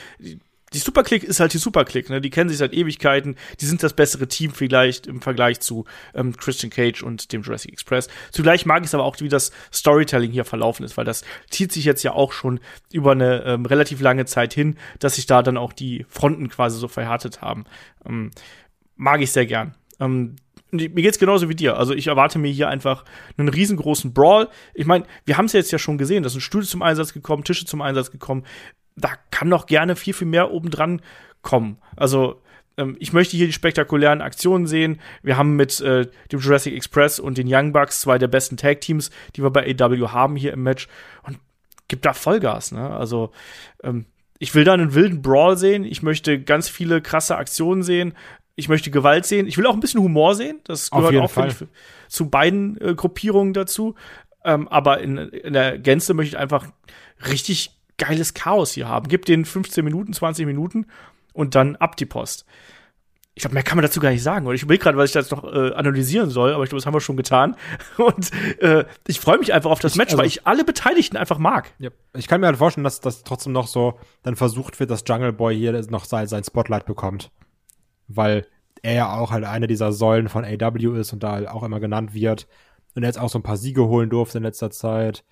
die Superclick ist halt die Superclick, ne? Die kennen sich seit Ewigkeiten, die sind das bessere Team vielleicht im Vergleich zu ähm, Christian Cage und dem Jurassic Express. Zugleich mag ich es aber auch, wie das Storytelling hier verlaufen ist, weil das zieht sich jetzt ja auch schon über eine ähm, relativ lange Zeit hin, dass sich da dann auch die Fronten quasi so verhärtet haben. Ähm, mag ich sehr gern. Ähm, mir geht's genauso wie dir. Also ich erwarte mir hier einfach einen riesengroßen Brawl. Ich meine, wir haben es jetzt ja schon gesehen, da sind Stühle zum Einsatz gekommen, Tische zum Einsatz gekommen da kann noch gerne viel, viel mehr obendran kommen. Also, ähm, ich möchte hier die spektakulären Aktionen sehen. Wir haben mit äh, dem Jurassic Express und den Young Bucks zwei der besten Tag-Teams, die wir bei AW haben hier im Match. Und gibt da Vollgas, ne? Also, ähm, ich will da einen wilden Brawl sehen. Ich möchte ganz viele krasse Aktionen sehen. Ich möchte Gewalt sehen. Ich will auch ein bisschen Humor sehen. Das gehört auch ich, zu beiden äh, Gruppierungen dazu. Ähm, aber in, in der Gänze möchte ich einfach richtig geiles Chaos hier haben. Gib den 15 Minuten, 20 Minuten und dann ab die Post. Ich glaube, mehr kann man dazu gar nicht sagen. Und ich überlege gerade, was ich das noch äh, analysieren soll, aber ich glaube, das haben wir schon getan. Und äh, ich freue mich einfach auf das Match, also, weil ich alle Beteiligten einfach mag. Ja. Ich kann mir halt vorstellen, dass das trotzdem noch so dann versucht wird, dass Jungle Boy hier noch sein, sein Spotlight bekommt. Weil er ja auch halt eine dieser Säulen von AW ist und da halt auch immer genannt wird. Und er jetzt auch so ein paar Siege holen durfte in letzter Zeit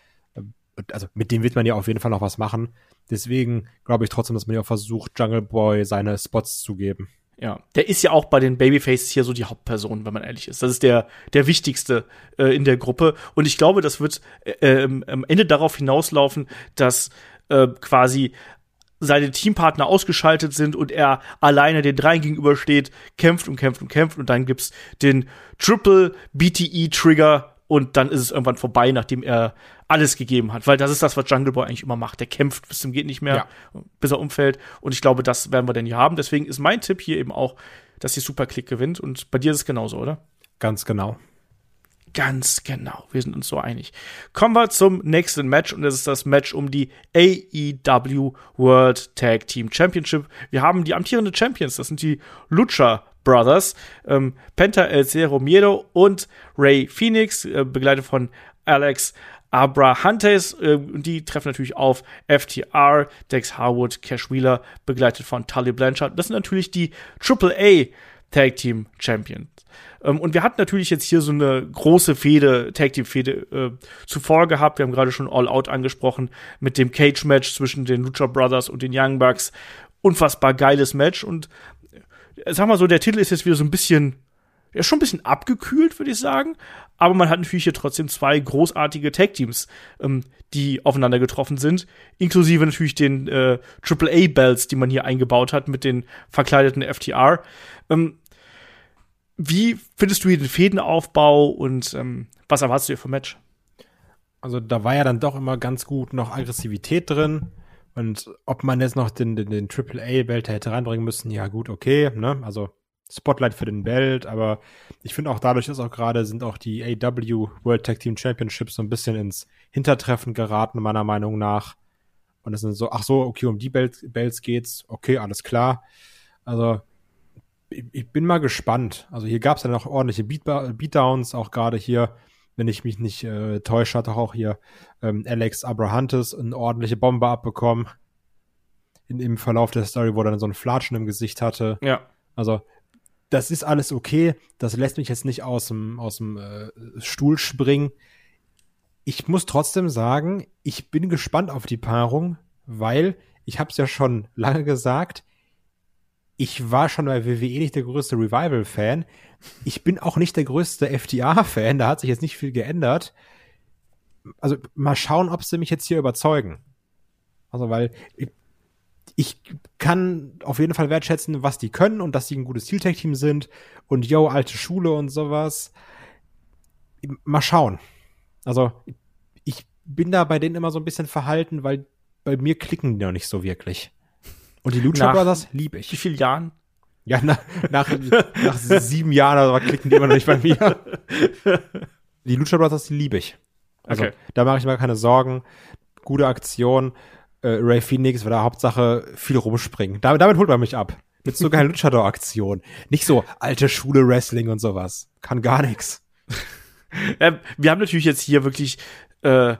also mit dem wird man ja auf jeden Fall noch was machen. Deswegen glaube ich trotzdem, dass man ja versucht, Jungle Boy seine Spots zu geben. Ja, der ist ja auch bei den Babyfaces hier so die Hauptperson, wenn man ehrlich ist. Das ist der der wichtigste äh, in der Gruppe und ich glaube, das wird äh, ähm, am Ende darauf hinauslaufen, dass äh, quasi seine Teampartner ausgeschaltet sind und er alleine den dreien gegenübersteht, kämpft und kämpft und kämpft und dann gibt's den Triple BTE Trigger und dann ist es irgendwann vorbei, nachdem er alles gegeben hat, weil das ist das, was Jungle Boy eigentlich immer macht. Der kämpft bis zum geht nicht mehr, Ja. bis er umfällt und ich glaube, das werden wir denn hier haben. Deswegen ist mein Tipp hier eben auch, dass die Superclick gewinnt und bei dir ist es genauso, oder? Ganz genau. Ganz genau, wir sind uns so einig. Kommen wir zum nächsten Match und das ist das Match um die AEW World Tag Team Championship. Wir haben die amtierenden Champions, das sind die Lucha Brothers, ähm, Penta El Cero Miedo und Ray Phoenix, äh, begleitet von Alex Abrahantes. Äh, die treffen natürlich auf FTR, Dex Harwood, Cash Wheeler, begleitet von Tully Blanchard. Das sind natürlich die AAA Tag Team Champions. Ähm, und wir hatten natürlich jetzt hier so eine große Fehde, Tag Team Fehde äh, zuvor gehabt. Wir haben gerade schon All Out angesprochen mit dem Cage Match zwischen den Lucha Brothers und den Young Bucks. Unfassbar geiles Match und sag mal so, der Titel ist jetzt wieder so ein bisschen, er ist schon ein bisschen abgekühlt, würde ich sagen. Aber man hat natürlich hier trotzdem zwei großartige Tag Teams, ähm, die aufeinander getroffen sind, inklusive natürlich den äh, AAA Bells, die man hier eingebaut hat mit den verkleideten FTR. Ähm, wie findest du hier den Fädenaufbau und ähm, was erwartest du hier vom Match? Also da war ja dann doch immer ganz gut noch Aggressivität drin. Und ob man jetzt noch den, den, den AAA-Belt hätte reinbringen müssen, ja gut, okay, ne? Also Spotlight für den Belt, aber ich finde auch dadurch ist auch gerade sind auch die AW World Tag Team Championships so ein bisschen ins Hintertreffen geraten, meiner Meinung nach. Und es sind so, ach so, okay, um die Belts, Belts geht's, okay, alles klar. Also ich, ich bin mal gespannt. Also hier gab's ja noch ordentliche Beat Beatdowns, auch gerade hier, wenn ich mich nicht äh, täusche, hat auch hier ähm, Alex Abrahantes eine ordentliche Bombe abbekommen. In, Im Verlauf der Story, wo er dann so ein Flatschen im Gesicht hatte. Ja. Also, das ist alles okay. Das lässt mich jetzt nicht aus dem, aus dem äh, Stuhl springen. Ich muss trotzdem sagen, ich bin gespannt auf die Paarung, weil ich habe es ja schon lange gesagt, ich war schon bei WWE nicht der größte Revival-Fan. Ich bin auch nicht der größte FTA-Fan, da hat sich jetzt nicht viel geändert. Also mal schauen, ob sie mich jetzt hier überzeugen. Also, weil ich, ich kann auf jeden Fall wertschätzen, was die können und dass die ein gutes Zieltech-Team sind und yo, alte Schule und sowas. Mal schauen. Also, ich bin da bei denen immer so ein bisschen verhalten, weil bei mir klicken die noch nicht so wirklich. Und die Lucha Nach- Brothers liebe Wie ich. viele Jahren? Ja, nach, nach, nach sieben Jahren oder so klicken die immer noch nicht bei mir. Die Lucha Brothers, die liebe ich. Also, Okay. da mache ich mir keine Sorgen. Gute Aktion. Äh, Ray Phoenix war da Hauptsache viel rumspringen. Damit, damit holt man mich ab. Mit so geilen Luchador-Aktionen. Nicht so alte Schule Wrestling und sowas. Kann gar nichts. Ja, wir haben natürlich jetzt hier wirklich äh,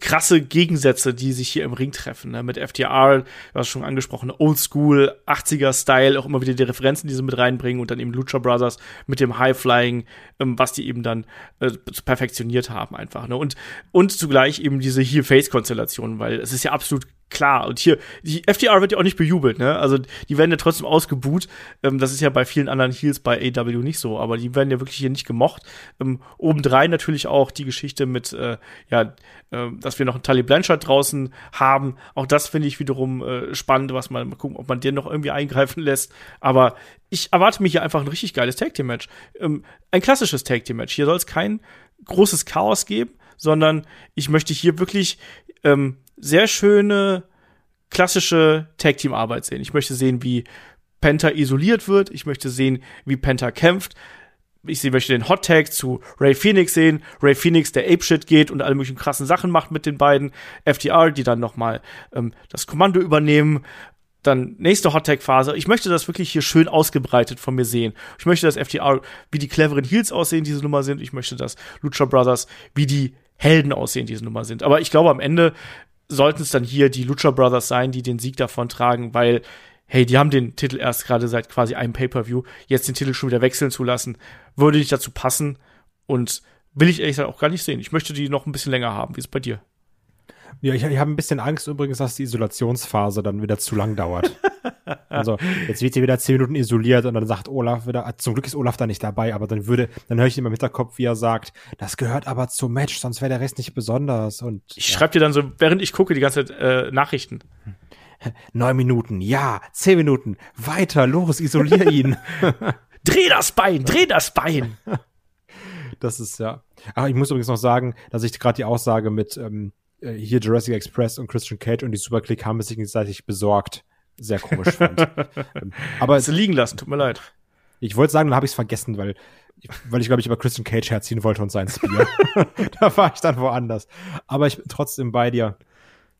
krasse Gegensätze, die sich hier im Ring treffen. Ne? Mit FTR, du hast schon angesprochen, Oldschool, 80er-Style, auch immer wieder die Referenzen, die sie mit reinbringen und dann eben Lucha Brothers mit dem High-Flying, ähm, was die eben dann äh, perfektioniert haben einfach. Ne? Und, und zugleich eben diese Heel-Face-Konstellation, weil es ist ja absolut klar. Und hier, die FTR wird ja auch nicht bejubelt, ne? Also die werden ja trotzdem ausgebuht. Ähm, das ist ja bei vielen anderen Heels bei AW nicht so, aber die werden ja wirklich hier nicht gemocht. Ähm, obendrein natürlich auch die Geschichte mit, äh, ja, äh, dass wir noch einen Tully Blanchard draußen haben. Auch das finde ich wiederum äh, spannend, was man mal gucken, ob man den noch irgendwie eingreifen lässt. Aber ich erwarte mir hier einfach ein richtig geiles Tag Team Match. Ähm, ein klassisches Tag Team Match. Hier soll es kein großes Chaos geben, sondern ich möchte hier wirklich ähm, sehr schöne klassische Tag Team Arbeit sehen. Ich möchte sehen, wie Penta isoliert wird. Ich möchte sehen, wie Penta kämpft. Ich möchte den Hot Tag zu Ray Phoenix sehen. Ray Phoenix, der Apeshit geht und alle möglichen krassen Sachen macht mit den beiden. FTR, die dann noch mal ähm, das Kommando übernehmen. Dann nächste Hot Tag Phase. Ich möchte das wirklich hier schön ausgebreitet von mir sehen. Ich möchte, dass FTR wie die cleveren Heels aussehen, diese Nummer sind. Ich möchte, dass Lucha Brothers wie die Helden aussehen, diese Nummer sind. Aber ich glaube, am Ende sollten es dann hier die Lucha Brothers sein, die den Sieg davon tragen, weil, hey, die haben den Titel erst gerade seit quasi einem Pay-Per-View. Jetzt den Titel schon wieder wechseln zu lassen, würde nicht dazu passen und will ich ehrlich gesagt auch gar nicht sehen. Ich möchte die noch ein bisschen länger haben. Wie ist es bei dir? Ja, ich, ich habe ein bisschen Angst übrigens, dass die Isolationsphase dann wieder zu lang dauert. also, jetzt wird sie wieder zehn Minuten isoliert und dann sagt Olaf wieder, ah, zum Glück ist Olaf da nicht dabei, aber dann würde, dann höre ich immer im Hinterkopf, wie er sagt, das gehört aber zum Match, sonst wäre der Rest nicht besonders und Ich schreibe dir dann so, während ich gucke, die ganze Zeit äh, Nachrichten. Neun Minuten, ja, zehn Minuten, weiter, los, isolier ihn. dreh das Bein, dreh das Bein. Das ist ja. Ach, ich muss übrigens noch sagen, dass ich gerade die Aussage mit ähm, äh, hier Jurassic Express und Christian Cage und die Superclick haben sich gegenseitig besorgt. Sehr komisch fand. Ähm, aber es liegen lassen, tut mir leid. Ich wollte sagen, dann habe ich es vergessen, weil weil ich glaube ich über Christian Cage herziehen wollte und sein Spear. da war ich dann woanders. Aber ich bin trotzdem bei dir,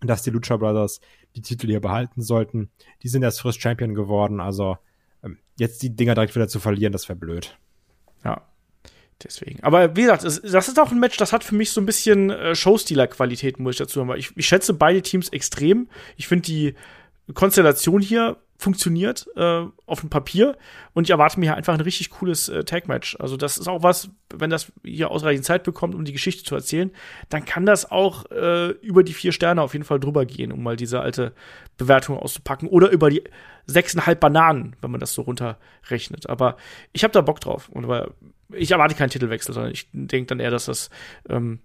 dass die Lucha Brothers die Titel hier behalten sollten. Die sind erst frisch Champion geworden, also ähm, jetzt die Dinger direkt wieder zu verlieren, das wäre blöd. Ja. Deswegen. Aber wie gesagt, das ist auch ein Match, das hat für mich so ein bisschen äh, Showstealer-Qualität, muss ich dazu sagen. Ich, ich schätze beide Teams extrem. Ich finde die Konstellation hier funktioniert äh, auf dem Papier und ich erwarte mir einfach ein richtig cooles äh, Tag-Match. Also das ist auch was, wenn das hier ausreichend Zeit bekommt, um die Geschichte zu erzählen, dann kann das auch äh, über die vier Sterne auf jeden Fall drüber gehen, um mal diese alte Bewertung auszupacken oder über die sechseinhalb Bananen, wenn man das so runterrechnet. Aber ich habe da Bock drauf und ich erwarte keinen Titelwechsel, sondern ich denke dann eher, dass das ähm,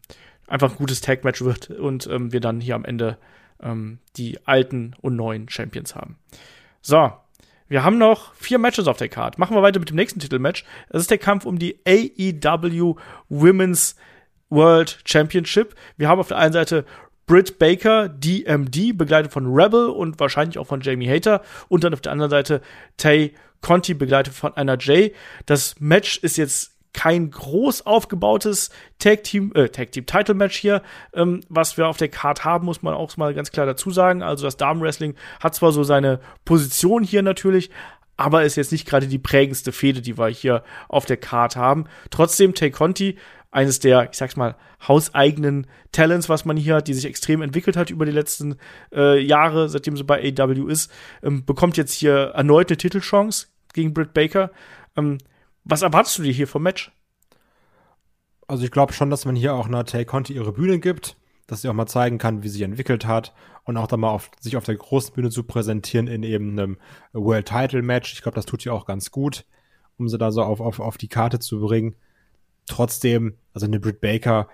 einfach ein gutes Tag-Match wird und ähm, wir dann hier am Ende ähm, die alten und neuen Champions haben. So, wir haben noch vier Matches auf der Card. Machen wir weiter mit dem nächsten Titelmatch. Das ist der Kampf um die AEW Women's World Championship. Wir haben auf der einen Seite Britt Baker, DMD, begleitet von Rebel und wahrscheinlich auch von Jamie Hater. Und dann auf der anderen Seite Tay Conti, begleitet von Anna Jay. Das Match ist jetzt kein groß aufgebautes Tag Team, äh, Tag Team Title Match hier, ähm, was wir auf der Card haben, muss man auch mal ganz klar dazu sagen. Also das Damenwrestling hat zwar so seine Position hier natürlich, aber ist jetzt nicht gerade die prägendste Fehde, die wir hier auf der Card haben. Trotzdem, Tay Conti, eines der, ich sag's mal, hauseigenen Talents, was man hier hat, die sich extrem entwickelt hat über die letzten äh, Jahre, seitdem sie bei AW ist, ähm, bekommt jetzt hier erneut eine Titelchance gegen Britt Baker. Ähm, was erwartest du dir hier vom Match? Also ich glaube schon, dass man hier auch einer Tay Conti ihre Bühne gibt, dass sie auch mal zeigen kann, wie sie entwickelt hat und auch dann mal auf, sich auf der großen Bühne zu präsentieren in eben einem World Title Match. Ich glaube, das tut ihr auch ganz gut, um sie da so auf, auf, auf die Karte zu bringen. Trotzdem, also eine Britt Baker,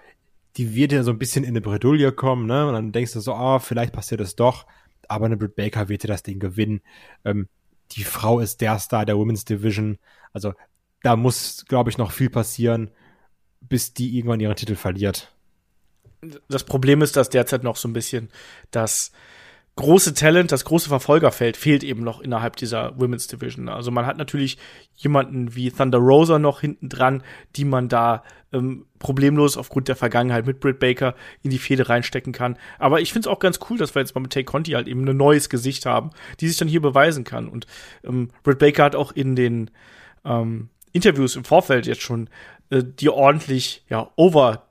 die wird ja so ein bisschen in eine Bredouille kommen, ne? Und dann denkst du so, ah, oh, vielleicht passiert es doch. Aber eine Britt Baker wird dir das Ding gewinnen. Ähm, die Frau ist der Star der Women's Division. Also da muss, glaube ich, noch viel passieren, bis die irgendwann ihren Titel verliert. Das Problem ist, dass derzeit noch so ein bisschen das große Talent, das große Verfolgerfeld fehlt eben noch innerhalb dieser Women's Division. Also man hat natürlich jemanden wie Thunder Rosa noch hinten dran, die man da ähm, problemlos aufgrund der Vergangenheit mit Britt Baker in die Fehde reinstecken kann. Aber ich finde es auch ganz cool, dass wir jetzt mal mit Tay Conti halt eben ein neues Gesicht haben, die sich dann hier beweisen kann. Und ähm, Britt Baker hat auch in den ähm, Interviews im Vorfeld jetzt schon äh, die ordentlich ja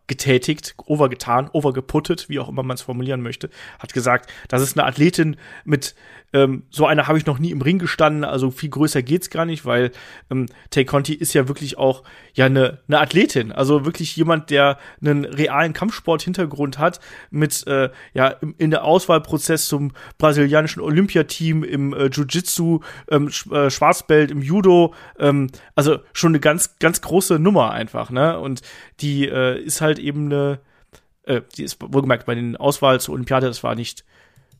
overgetätigt, overgetan, overgeputtet, wie auch immer man es formulieren möchte, hat gesagt, das ist eine Athletin mit ähm, so einer habe ich noch nie im Ring gestanden, also viel größer geht's gar nicht, weil ähm, Tay Conti ist ja wirklich auch ja eine ne Athletin, also wirklich jemand, der einen realen Kampfsport-Hintergrund hat, mit äh, ja im, in der Auswahlprozess zum brasilianischen Olympiateam im äh, Jiu-Jitsu, ähm, äh, Schwarzbelt im Judo, ähm, also schon eine ganz ganz große Nummer einfach, ne? Und die äh, ist halt eben eine, äh, die ist wohlgemerkt bei den Auswahl zur Olympiade, das war nicht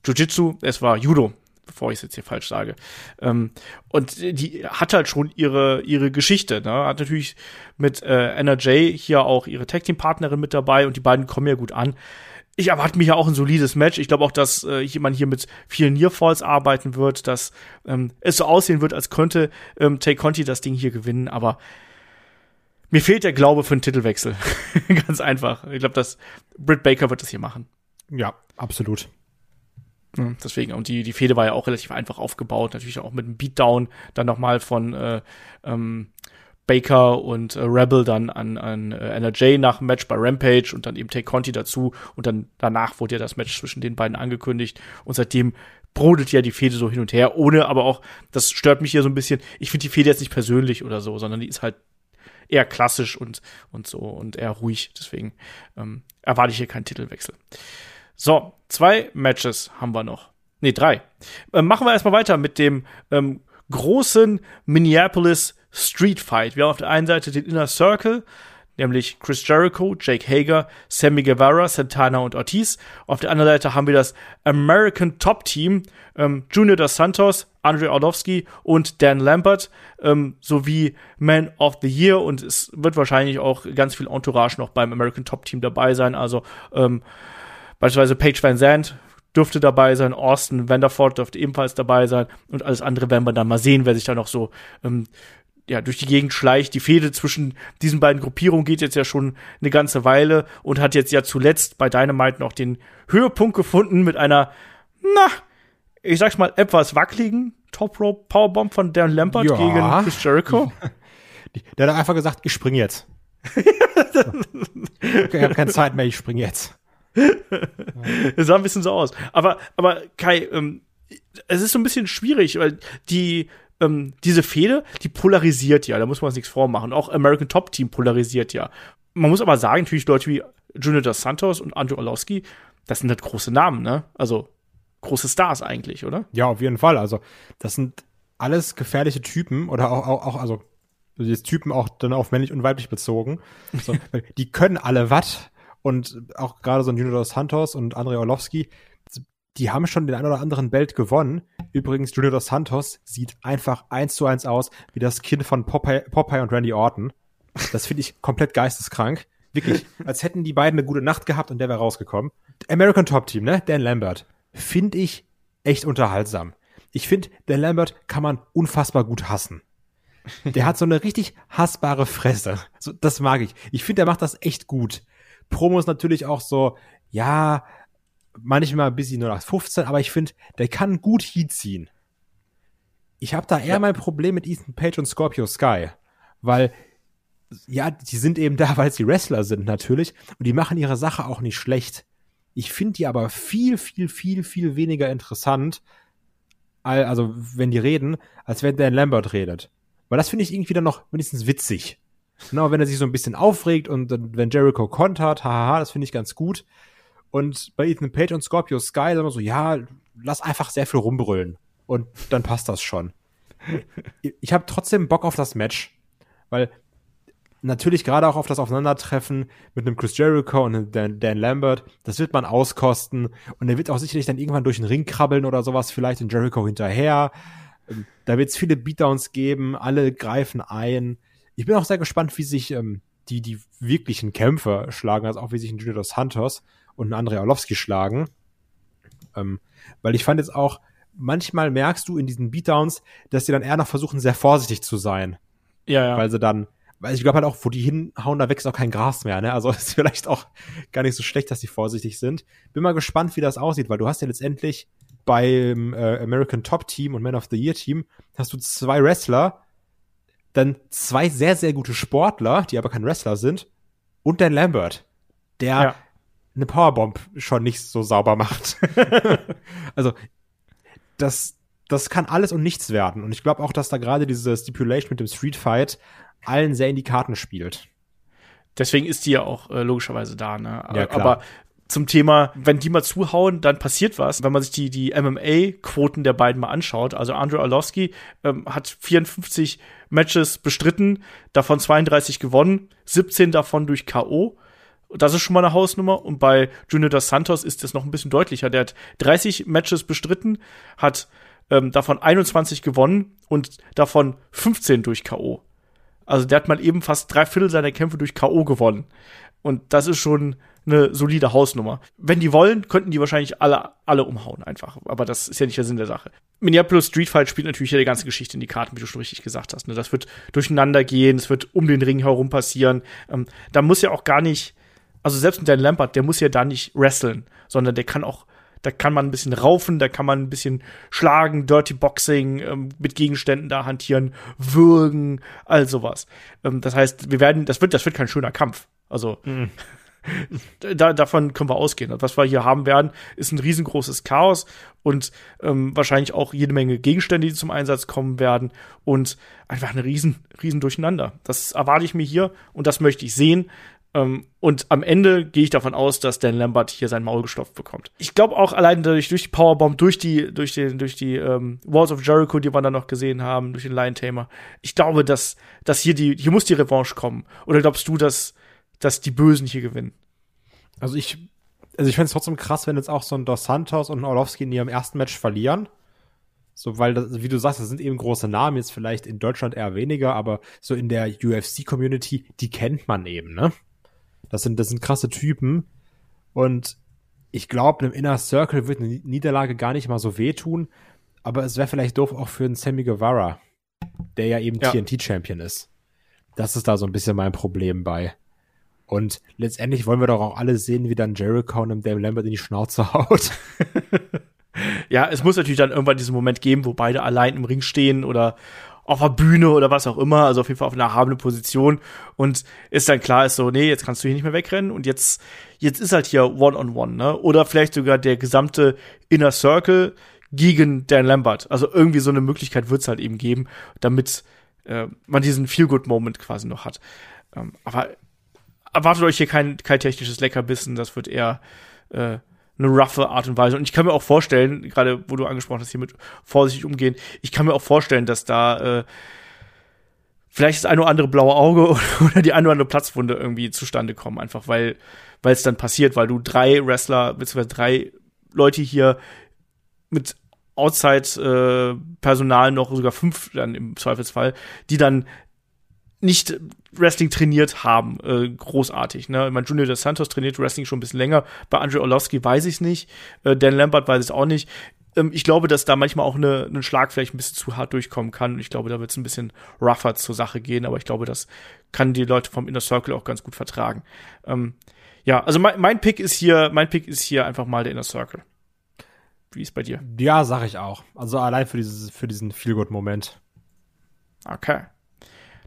Jiu-Jitsu, es war Judo bevor ich es jetzt hier falsch sage. Ähm, und die hat halt schon ihre, ihre Geschichte. Ne? Hat natürlich mit äh, NRJ hier auch ihre Tag Team Partnerin mit dabei und die beiden kommen ja gut an. Ich erwarte mir ja auch ein solides Match. Ich glaube auch, dass äh, jemand hier mit vielen Nearfalls arbeiten wird, dass ähm, es so aussehen wird, als könnte ähm, Tay Conti das Ding hier gewinnen. Aber mir fehlt der Glaube für einen Titelwechsel. Ganz einfach. Ich glaube, dass Britt Baker wird das hier machen. Ja, absolut. Deswegen, und die, die Fehde war ja auch relativ einfach aufgebaut, natürlich auch mit einem Beatdown, dann nochmal von äh, ähm, Baker und äh, Rebel dann an, an äh, NRJ nach dem Match bei Rampage und dann eben Take Conti dazu und dann danach wurde ja das Match zwischen den beiden angekündigt und seitdem brodelt ja die Fehde so hin und her, ohne aber auch, das stört mich hier so ein bisschen, ich finde die Fehde jetzt nicht persönlich oder so, sondern die ist halt eher klassisch und, und so und eher ruhig, deswegen ähm, erwarte ich hier keinen Titelwechsel. So, zwei Matches haben wir noch. Nee, drei. Äh, machen wir erstmal weiter mit dem ähm, großen Minneapolis Street Fight. Wir haben auf der einen Seite den Inner Circle, nämlich Chris Jericho, Jake Hager, Sammy Guevara, Santana und Ortiz. Auf der anderen Seite haben wir das American Top Team, ähm, Junior dos Santos, Andre Orlovsky und Dan Lambert, ähm, sowie Man of the Year. Und es wird wahrscheinlich auch ganz viel Entourage noch beim American Top Team dabei sein. Also ähm, beispielsweise Paige Van Zandt dürfte dabei sein, Austin Vanderford dürfte ebenfalls dabei sein und alles andere werden wir dann mal sehen, wer sich da noch so ähm, ja, durch die Gegend schleicht. Die Fehde zwischen diesen beiden Gruppierungen geht jetzt ja schon eine ganze Weile und hat jetzt ja zuletzt bei Dynamite noch den Höhepunkt gefunden mit einer, na, ich sag's mal, etwas wackeligen Top Rope Powerbomb von Darren Lampert Ja. gegen Chris Jericho. Der hat einfach gesagt, ich spring jetzt. ich habe keine Zeit mehr, ich spring jetzt. Das sah ein bisschen so aus. Aber, aber Kai, ähm, es ist so ein bisschen schwierig, weil die, ähm, diese Fehde, die polarisiert ja, da muss man uns nichts vormachen. Auch American Top Team polarisiert ja. Man muss aber sagen, natürlich Leute wie Junior dos Santos und Andrew Orlowski, das sind halt große Namen, ne? Also große Stars eigentlich, oder? Ja, auf jeden Fall. Also, das sind alles gefährliche Typen oder auch, auch, auch also, jetzt Typen auch dann auf männlich und weiblich bezogen. So, die können alle was. Und auch gerade so ein Junior dos Santos und Andrei Orlovsky, die haben schon den ein oder anderen Belt gewonnen. Übrigens, Junior dos Santos sieht einfach eins zu eins aus wie das Kind von Popeye, Popeye und Randy Orton. Das finde ich komplett geisteskrank. Wirklich, als hätten die beiden eine gute Nacht gehabt und der wäre rausgekommen. American Top Team, ne? Dan Lambert. Finde ich echt unterhaltsam. Ich finde, Dan Lambert kann man unfassbar gut hassen. Der hat so eine richtig hassbare Fresse. So, das mag ich. Ich finde, der macht das echt gut. Promo ist natürlich auch so, ja, manchmal ein bisschen nur nach 15, aber ich finde, der kann gut Heat ziehen. Ich habe da eher mein Problem mit Ethan Page und Scorpio Sky, weil ja, die sind eben da, weil sie Wrestler sind natürlich und die machen ihre Sache auch nicht schlecht. Ich finde die aber viel, viel, viel, viel weniger interessant, al- also wenn die reden, als wenn Dan Lambert redet. Weil das finde ich irgendwie dann noch wenigstens witzig. Genau, wenn er sich so ein bisschen aufregt und wenn Jericho kontert, hahaha, das finde ich ganz gut. Und bei Ethan Page und Scorpio Sky sagen wir so, ja, lass einfach sehr viel rumbrüllen. Und dann passt das schon. Ich habe trotzdem Bock auf das Match. Weil natürlich gerade auch auf das Aufeinandertreffen mit einem Chris Jericho und einem Dan, Dan Lambert, das wird man auskosten. Und er wird auch sicherlich dann irgendwann durch den Ring krabbeln oder sowas, vielleicht in Jericho hinterher. Ähm, Da wird es viele Beatdowns geben, alle greifen ein. Ich bin auch sehr gespannt, wie sich ähm, die, die wirklichen Kämpfer schlagen, also auch wie sich ein Junior dos Santos und ein Andrei Orlovsky schlagen. Ähm, weil ich fand jetzt auch, manchmal merkst du in diesen Beatdowns, dass die dann eher noch versuchen, sehr vorsichtig zu sein. Ja, ja. Weil sie dann, weil ich glaube halt auch, wo die hinhauen, da wächst auch kein Gras mehr, ne? Also ist vielleicht auch gar nicht so schlecht, dass die vorsichtig sind. Bin mal gespannt, wie das aussieht, weil du hast ja letztendlich beim äh, American Top Team und Man of the Year Team hast du zwei Wrestler, dann zwei sehr, sehr gute Sportler, die aber kein Wrestler sind, und Dan Lambert, der Ja. Eine Powerbomb schon nicht so sauber macht. also, das, das kann alles und nichts werden. Und ich glaube auch, dass da gerade diese Stipulation mit dem Street Fight allen sehr in die Karten spielt. Deswegen ist die ja auch äh, logischerweise da, ne? Ja, klar. Aber zum Thema, wenn die mal zuhauen, dann passiert was. Wenn man sich die, die MMA-Quoten der beiden mal anschaut, also Andrew Arlovsky ähm, hat 54 Matches bestritten, davon 32 gewonnen, 17 davon durch K.O. Das ist schon mal eine Hausnummer. Und bei Junior dos Santos ist das noch ein bisschen deutlicher. Der hat 30 Matches bestritten, hat ähm, davon 21 gewonnen und davon 15 durch K.O. Also der hat mal eben fast drei Viertel seiner Kämpfe durch K.O. gewonnen. Und das ist schon eine solide Hausnummer. Wenn die wollen, könnten die wahrscheinlich alle, alle umhauen einfach. Aber das ist ja nicht der Sinn der Sache. Minneapolis Street Fight spielt natürlich ja die ganze Geschichte in die Karten, wie du schon richtig gesagt hast. Ne? Das wird durcheinander gehen, es wird um den Ring herum passieren. Ähm, da muss ja auch gar nicht, also selbst mit Dan Lampert, der muss ja da nicht wresteln, sondern der kann auch, da kann man ein bisschen raufen, da kann man ein bisschen schlagen, Dirty Boxing, ähm, mit Gegenständen da hantieren, würgen, all sowas. Ähm, das heißt, wir werden, das wird, das wird kein schöner Kampf. Also, da, davon können wir ausgehen. Und was wir hier haben werden, ist ein riesengroßes Chaos und ähm, wahrscheinlich auch jede Menge Gegenstände, die zum Einsatz kommen werden und einfach eine riesen, riesen Durcheinander. Das erwarte ich mir hier und das möchte ich sehen. Ähm, und am Ende gehe ich davon aus, dass Dan Lambert hier sein Maul gestopft bekommt. Ich glaube auch allein dadurch, durch die Powerbomb, durch die, durch den, durch die ähm, Walls of Jericho, die wir dann noch gesehen haben, durch den Lion Tamer. Ich glaube, dass, dass hier die, hier muss die Revanche kommen. Oder glaubst du, dass, dass die Bösen hier gewinnen? Also ich, also ich fände es trotzdem krass, wenn jetzt auch so ein Dos Santos und ein Orlovsky in ihrem ersten Match verlieren. So, weil, das, wie du sagst, das sind eben große Namen, jetzt vielleicht in Deutschland eher weniger, aber so in der UFC-Community, die kennt man eben, ne? Das sind, das sind krasse Typen. Und ich glaube, einem Inner Circle wird eine Niederlage gar nicht mal so wehtun. Aber es wäre vielleicht doof auch für einen Sammy Guevara, der ja eben ja. TNT-Champion ist. Das ist da so ein bisschen mein Problem bei. Und letztendlich wollen wir doch auch alle sehen, wie dann Jericho und Dame Lambert in die Schnauze haut. ja, es muss natürlich dann irgendwann diesen Moment geben, wo beide allein im Ring stehen oder auf der Bühne oder was auch immer, also auf jeden Fall auf einer erhabenen Position und ist dann klar ist so, nee, jetzt kannst du hier nicht mehr wegrennen und jetzt jetzt ist halt hier one on one, ne? Oder vielleicht sogar der gesamte Inner Circle gegen Dan Lambert. Also irgendwie so eine Möglichkeit wird's halt eben geben, damit äh, man diesen Feel Good Moment quasi noch hat. Ähm, aber erwartet euch hier kein kein technisches Leckerbissen, das wird eher äh, eine roughe Art und Weise. Und ich kann mir auch vorstellen, gerade wo du angesprochen hast, hier mit vorsichtig umgehen, ich kann mir auch vorstellen, dass da äh, vielleicht das eine oder andere blaue Auge oder die eine oder andere Platzwunde irgendwie zustande kommen, einfach weil weil es dann passiert, weil du drei Wrestler beziehungsweise drei Leute hier mit Outside-Personal äh, noch sogar fünf dann im Zweifelsfall, die dann nicht Wrestling trainiert haben, äh, großartig. Ne? Ich meine, Junior dos Santos trainiert Wrestling schon ein bisschen länger. Bei Andrew Orlovsky weiß ich es nicht. Äh, Dan Lambert weiß es auch nicht. Ähm, ich glaube, dass da manchmal auch eine, ein Schlag vielleicht ein bisschen zu hart durchkommen kann. Und ich glaube, da wird es ein bisschen rougher zur Sache gehen. Aber ich glaube, das kann die Leute vom Inner Circle auch ganz gut vertragen. Ähm, ja, also mein, mein Pick ist hier, mein Pick ist hier einfach mal der Inner Circle. Wie ist bei dir? Ja, sag ich auch. Also allein für dieses, für diesen Feel-Good-Moment. Okay.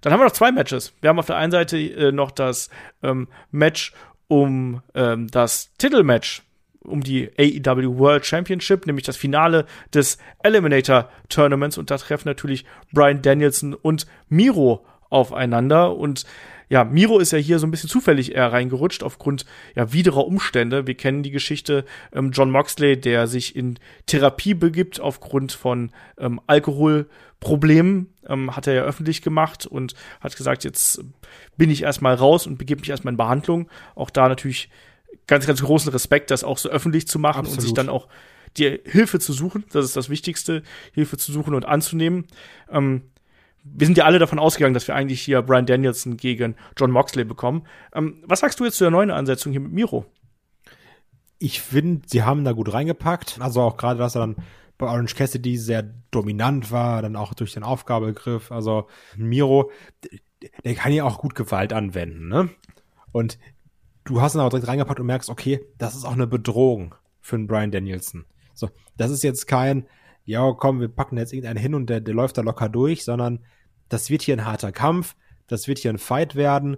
Dann haben wir noch zwei Matches. Wir haben auf der einen Seite äh, noch das ähm, Match um ähm, das Titelmatch um die AEW World Championship, nämlich das Finale des Eliminator Tournaments. Und da treffen natürlich Brian Danielson und Miro aufeinander. Und ja, Miro ist ja hier so ein bisschen zufällig eher reingerutscht aufgrund ja widerer Umstände. Wir kennen die Geschichte ähm, John Moxley, der sich in Therapie begibt aufgrund von ähm, Alkoholproblemen, ähm, hat er ja öffentlich gemacht und hat gesagt, jetzt bin ich erstmal raus und begebe mich erstmal in Behandlung. Auch da natürlich ganz, ganz großen Respekt, das auch so öffentlich zu machen Absolut. und sich dann auch die Hilfe zu suchen. Das ist das Wichtigste, Hilfe zu suchen und anzunehmen. Ähm, wir sind ja alle davon ausgegangen, dass wir eigentlich hier Brian Danielson gegen John Moxley bekommen. Ähm, was sagst du jetzt zu der neuen Ansetzung hier mit Miro? Ich finde, sie haben da gut reingepackt. Also auch gerade, dass er dann bei Orange Cassidy sehr dominant war, dann auch durch den Aufgabegriff. Also Miro, der kann ja auch gut Gewalt anwenden, ne? Und du hast ihn auch direkt reingepackt und merkst, okay, das ist auch eine Bedrohung für einen Brian Danielson. So, das ist jetzt kein, ja, komm, wir packen jetzt irgendeinen hin und der, der läuft da locker durch, sondern das wird hier ein harter Kampf, das wird hier ein Fight werden.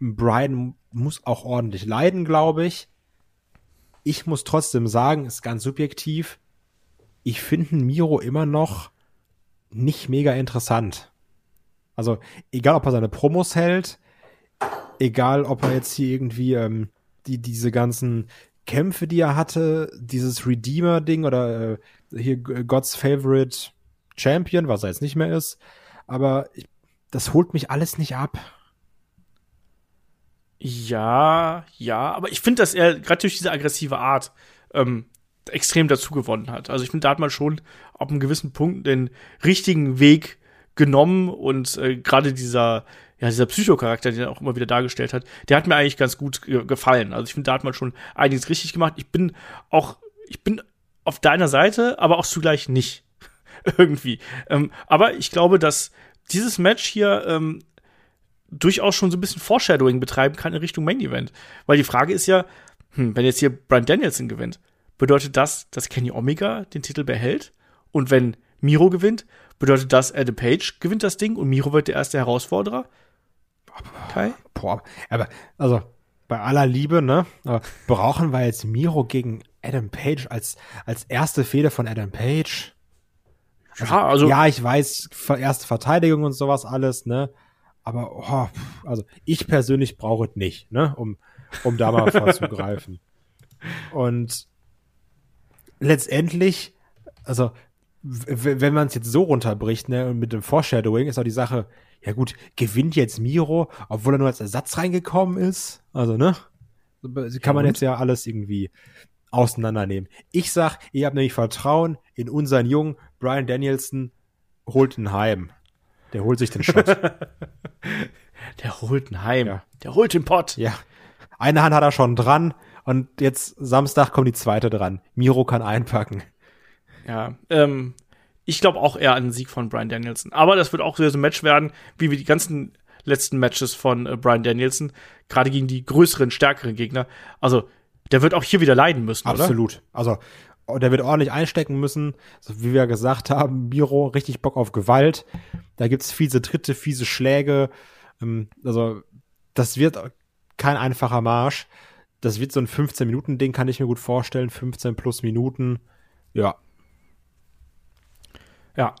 Brian muss auch ordentlich leiden, glaube ich. Ich muss trotzdem sagen, ist ganz subjektiv, ich finde Miro immer noch nicht mega interessant. Also, egal ob er seine Promos hält, egal ob er jetzt hier irgendwie ähm, die, diese ganzen Kämpfe, die er hatte, dieses Redeemer-Ding oder äh, hier God's Favorite Champion, was er jetzt nicht mehr ist, aber ich, das holt mich alles nicht ab. Ja, ja, aber ich finde, dass er gerade durch diese aggressive Art ähm, extrem dazu gewonnen hat. Also ich finde, da hat man schon auf einem gewissen Punkt den richtigen Weg genommen und äh, gerade dieser ja dieser Psychocharakter, den er auch immer wieder dargestellt hat, der hat mir eigentlich ganz gut ge gefallen. Also ich finde, da hat man schon einiges richtig gemacht. Ich bin auch ich bin auf deiner Seite, aber auch zugleich nicht. Irgendwie. Ähm, aber ich glaube, dass dieses Match hier ähm, durchaus schon so ein bisschen Foreshadowing betreiben kann in Richtung Main Event. Weil die Frage ist ja, hm, wenn jetzt hier Brian Danielson gewinnt, bedeutet das, dass Kenny Omega den Titel behält? Und wenn Miro gewinnt, bedeutet das, Adam Page gewinnt das Ding und Miro wird der erste Herausforderer? Kai? Boah, aber, also, bei aller Liebe, ne, brauchen wir jetzt Miro gegen Adam Page als, als erste Fehde von Adam Page? Also, ja, also. Ja, ich weiß, erste Verteidigung und sowas alles, ne? Aber oh, also ich persönlich brauche es nicht, ne, um, um da mal vorzugreifen. Und letztendlich, also wenn man es jetzt so runterbricht, ne, und mit dem Foreshadowing ist auch die Sache, ja gut, gewinnt jetzt Miro, obwohl er nur als Ersatz reingekommen ist? Also, ne? Kann man jetzt ja alles irgendwie auseinandernehmen. Ich sag, ihr habt nämlich Vertrauen in unseren Jungen. Brian Danielson holt ihn heim. Der holt sich den Shot. Der holt ihn heim. Ja. Der holt den Pott. Ja. Eine Hand hat er schon dran und jetzt Samstag kommt die zweite dran. Miro kann einpacken. Ja, ähm, ich glaube auch eher an den Sieg von Brian Danielson. Aber das wird auch so ein Match werden, wie wir die ganzen letzten Matches von äh, Brian Danielson, gerade gegen die größeren, stärkeren Gegner. Also, der wird auch hier wieder leiden müssen, Absolut. oder? Also, der wird ordentlich einstecken müssen. Also, wie wir gesagt haben, Biro richtig Bock auf Gewalt. Da gibt's fiese Tritte, fiese Schläge. Ähm, also, das wird kein einfacher Marsch. Das wird so ein 15-Minuten-Ding, kann ich mir gut vorstellen. 15 plus Minuten. Ja, ja,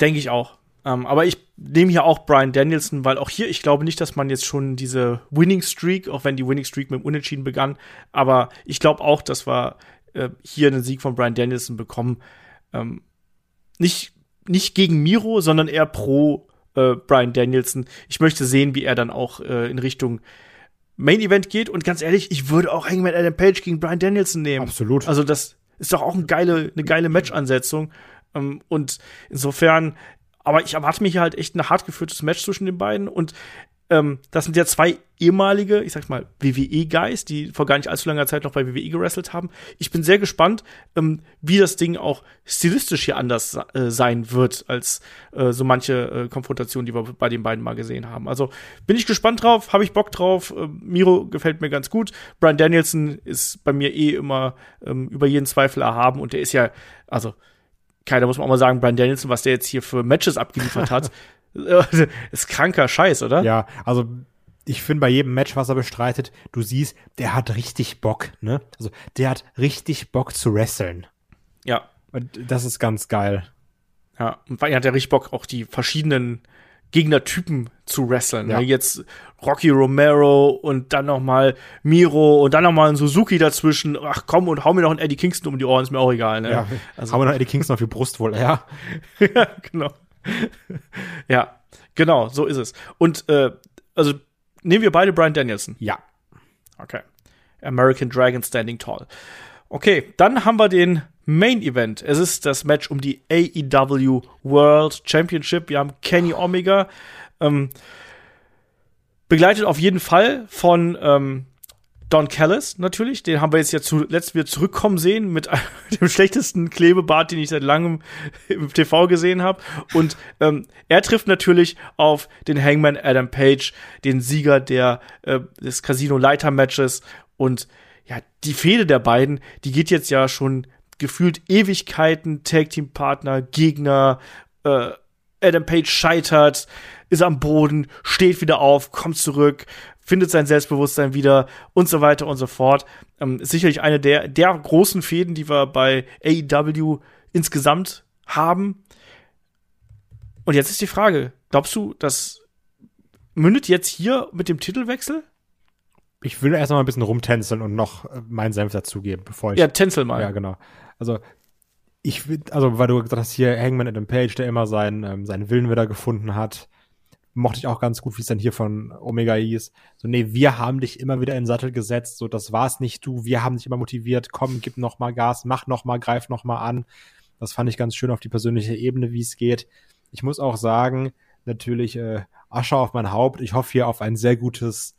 denke ich auch. Ähm, aber ich nehme hier auch Brian Danielson, weil auch hier, ich glaube nicht, dass man jetzt schon diese Winning Streak, auch wenn die Winning Streak mit dem Unentschieden begann, aber ich glaube auch, dass wir äh, hier einen Sieg von Brian Danielson bekommen. Ähm, nicht, nicht gegen Miro, sondern eher pro äh, Brian Danielson. Ich möchte sehen, wie er dann auch äh, in Richtung Main Event geht. Und ganz ehrlich, ich würde auch Hangman Adam Page gegen Brian Danielson nehmen. Absolut. Also das ist doch auch eine geile, eine geile Match-Ansetzung. Ähm, und insofern, aber ich erwarte mir hier halt echt ein hart geführtes Match zwischen den beiden. Und ähm, das sind ja zwei ehemalige, ich sag mal, WWE-Guys, die vor gar nicht allzu langer Zeit noch bei WWE gewrestelt haben. Ich bin sehr gespannt, ähm, wie das Ding auch stilistisch hier anders äh, sein wird, als äh, so manche äh, Konfrontationen, die wir bei den beiden mal gesehen haben. Also bin ich gespannt drauf, habe ich Bock drauf. Äh, Miro gefällt mir ganz gut. Brian Danielson ist bei mir eh immer ähm, über jeden Zweifel erhaben und der ist ja, also keiner muss man auch mal sagen, Brian Danielson, was der jetzt hier für Matches abgeliefert hat, ist kranker Scheiß, oder? Ja, also ich finde bei jedem Match, was er bestreitet, du siehst, der hat richtig Bock, ne? Also der hat richtig Bock zu wresteln. Ja. Und das ist ganz geil. Ja, und weil er hat ja richtig Bock, auch die verschiedenen Gegnertypen zu wresteln. Ja. Ne? Jetzt Rocky Romero und dann noch mal Miro und dann noch mal ein Suzuki dazwischen. Ach komm und hau mir noch einen Eddie Kingston um die Ohren, ist mir auch egal. Ne? Ja, also, hau mir noch Eddie Kingston auf die Brust wohl, ja. ja, genau. ja, genau, so ist es. Und äh, also nehmen wir beide Brian Danielson. Ja. Okay. American Dragon Standing Tall. Okay, dann haben wir den Main Event. Es ist das Match um die AEW World Championship. Wir haben Kenny Omega. Ähm, begleitet auf jeden Fall von ähm, Don Callis natürlich. Den haben wir jetzt ja zuletzt wieder zurückkommen sehen mit dem schlechtesten Klebebart, den ich seit langem im TV gesehen habe. Und ähm, er trifft natürlich auf den Hangman Adam Page, den Sieger der, äh, des Casino Leiter Matches. Und ja, die Fehde der beiden, die geht jetzt ja schon gefühlt Ewigkeiten, Tag Team Partner, Gegner, äh, Adam Page scheitert, ist am Boden, steht wieder auf, kommt zurück, findet sein Selbstbewusstsein wieder und so weiter und so fort. Ähm, ist sicherlich eine der, der großen Fäden, die wir bei AEW insgesamt haben. Und jetzt ist die Frage, glaubst du, das mündet jetzt hier mit dem Titelwechsel? Ich will erst noch mal ein bisschen rumtänzeln und noch äh, meinen Senf dazugeben, bevor ich. Ja, tänzel mal. Ja, genau. Also, ich will, also, weil du gesagt hast, hier Hangman Adam Page, der immer seinen, ähm, seinen Willen wieder gefunden hat, mochte ich auch ganz gut, wie es dann hier von Omega hieß. So, nee, wir haben dich immer wieder in den Sattel gesetzt, so, das war's nicht du, wir haben dich immer motiviert, komm, gib noch mal Gas, mach noch mal, greif noch mal an. Das fand ich ganz schön auf die persönliche Ebene, wie es geht. Ich muss auch sagen, natürlich, äh, Asche auf mein Haupt. Ich hoffe hier auf ein sehr gutes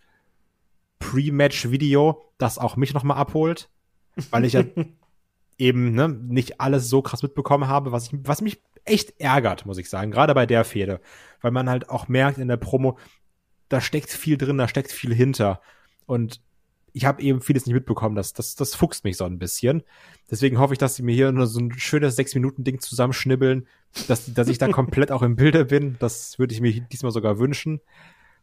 Pre-Match-Video, das auch mich noch mal abholt, weil ich ja eben ne, nicht alles so krass mitbekommen habe, was, ich, was mich echt ärgert, muss ich sagen, gerade bei der Fehde, weil man halt auch merkt in der Promo, da steckt viel drin, da steckt viel hinter und ich habe eben vieles nicht mitbekommen, das, das, das fuchst mich so ein bisschen. Deswegen hoffe ich, dass sie mir hier nur so ein schönes sechs Minuten Ding zusammenschnibbeln, dass, dass ich da komplett auch im Bilde bin. Das würde ich mir diesmal sogar wünschen.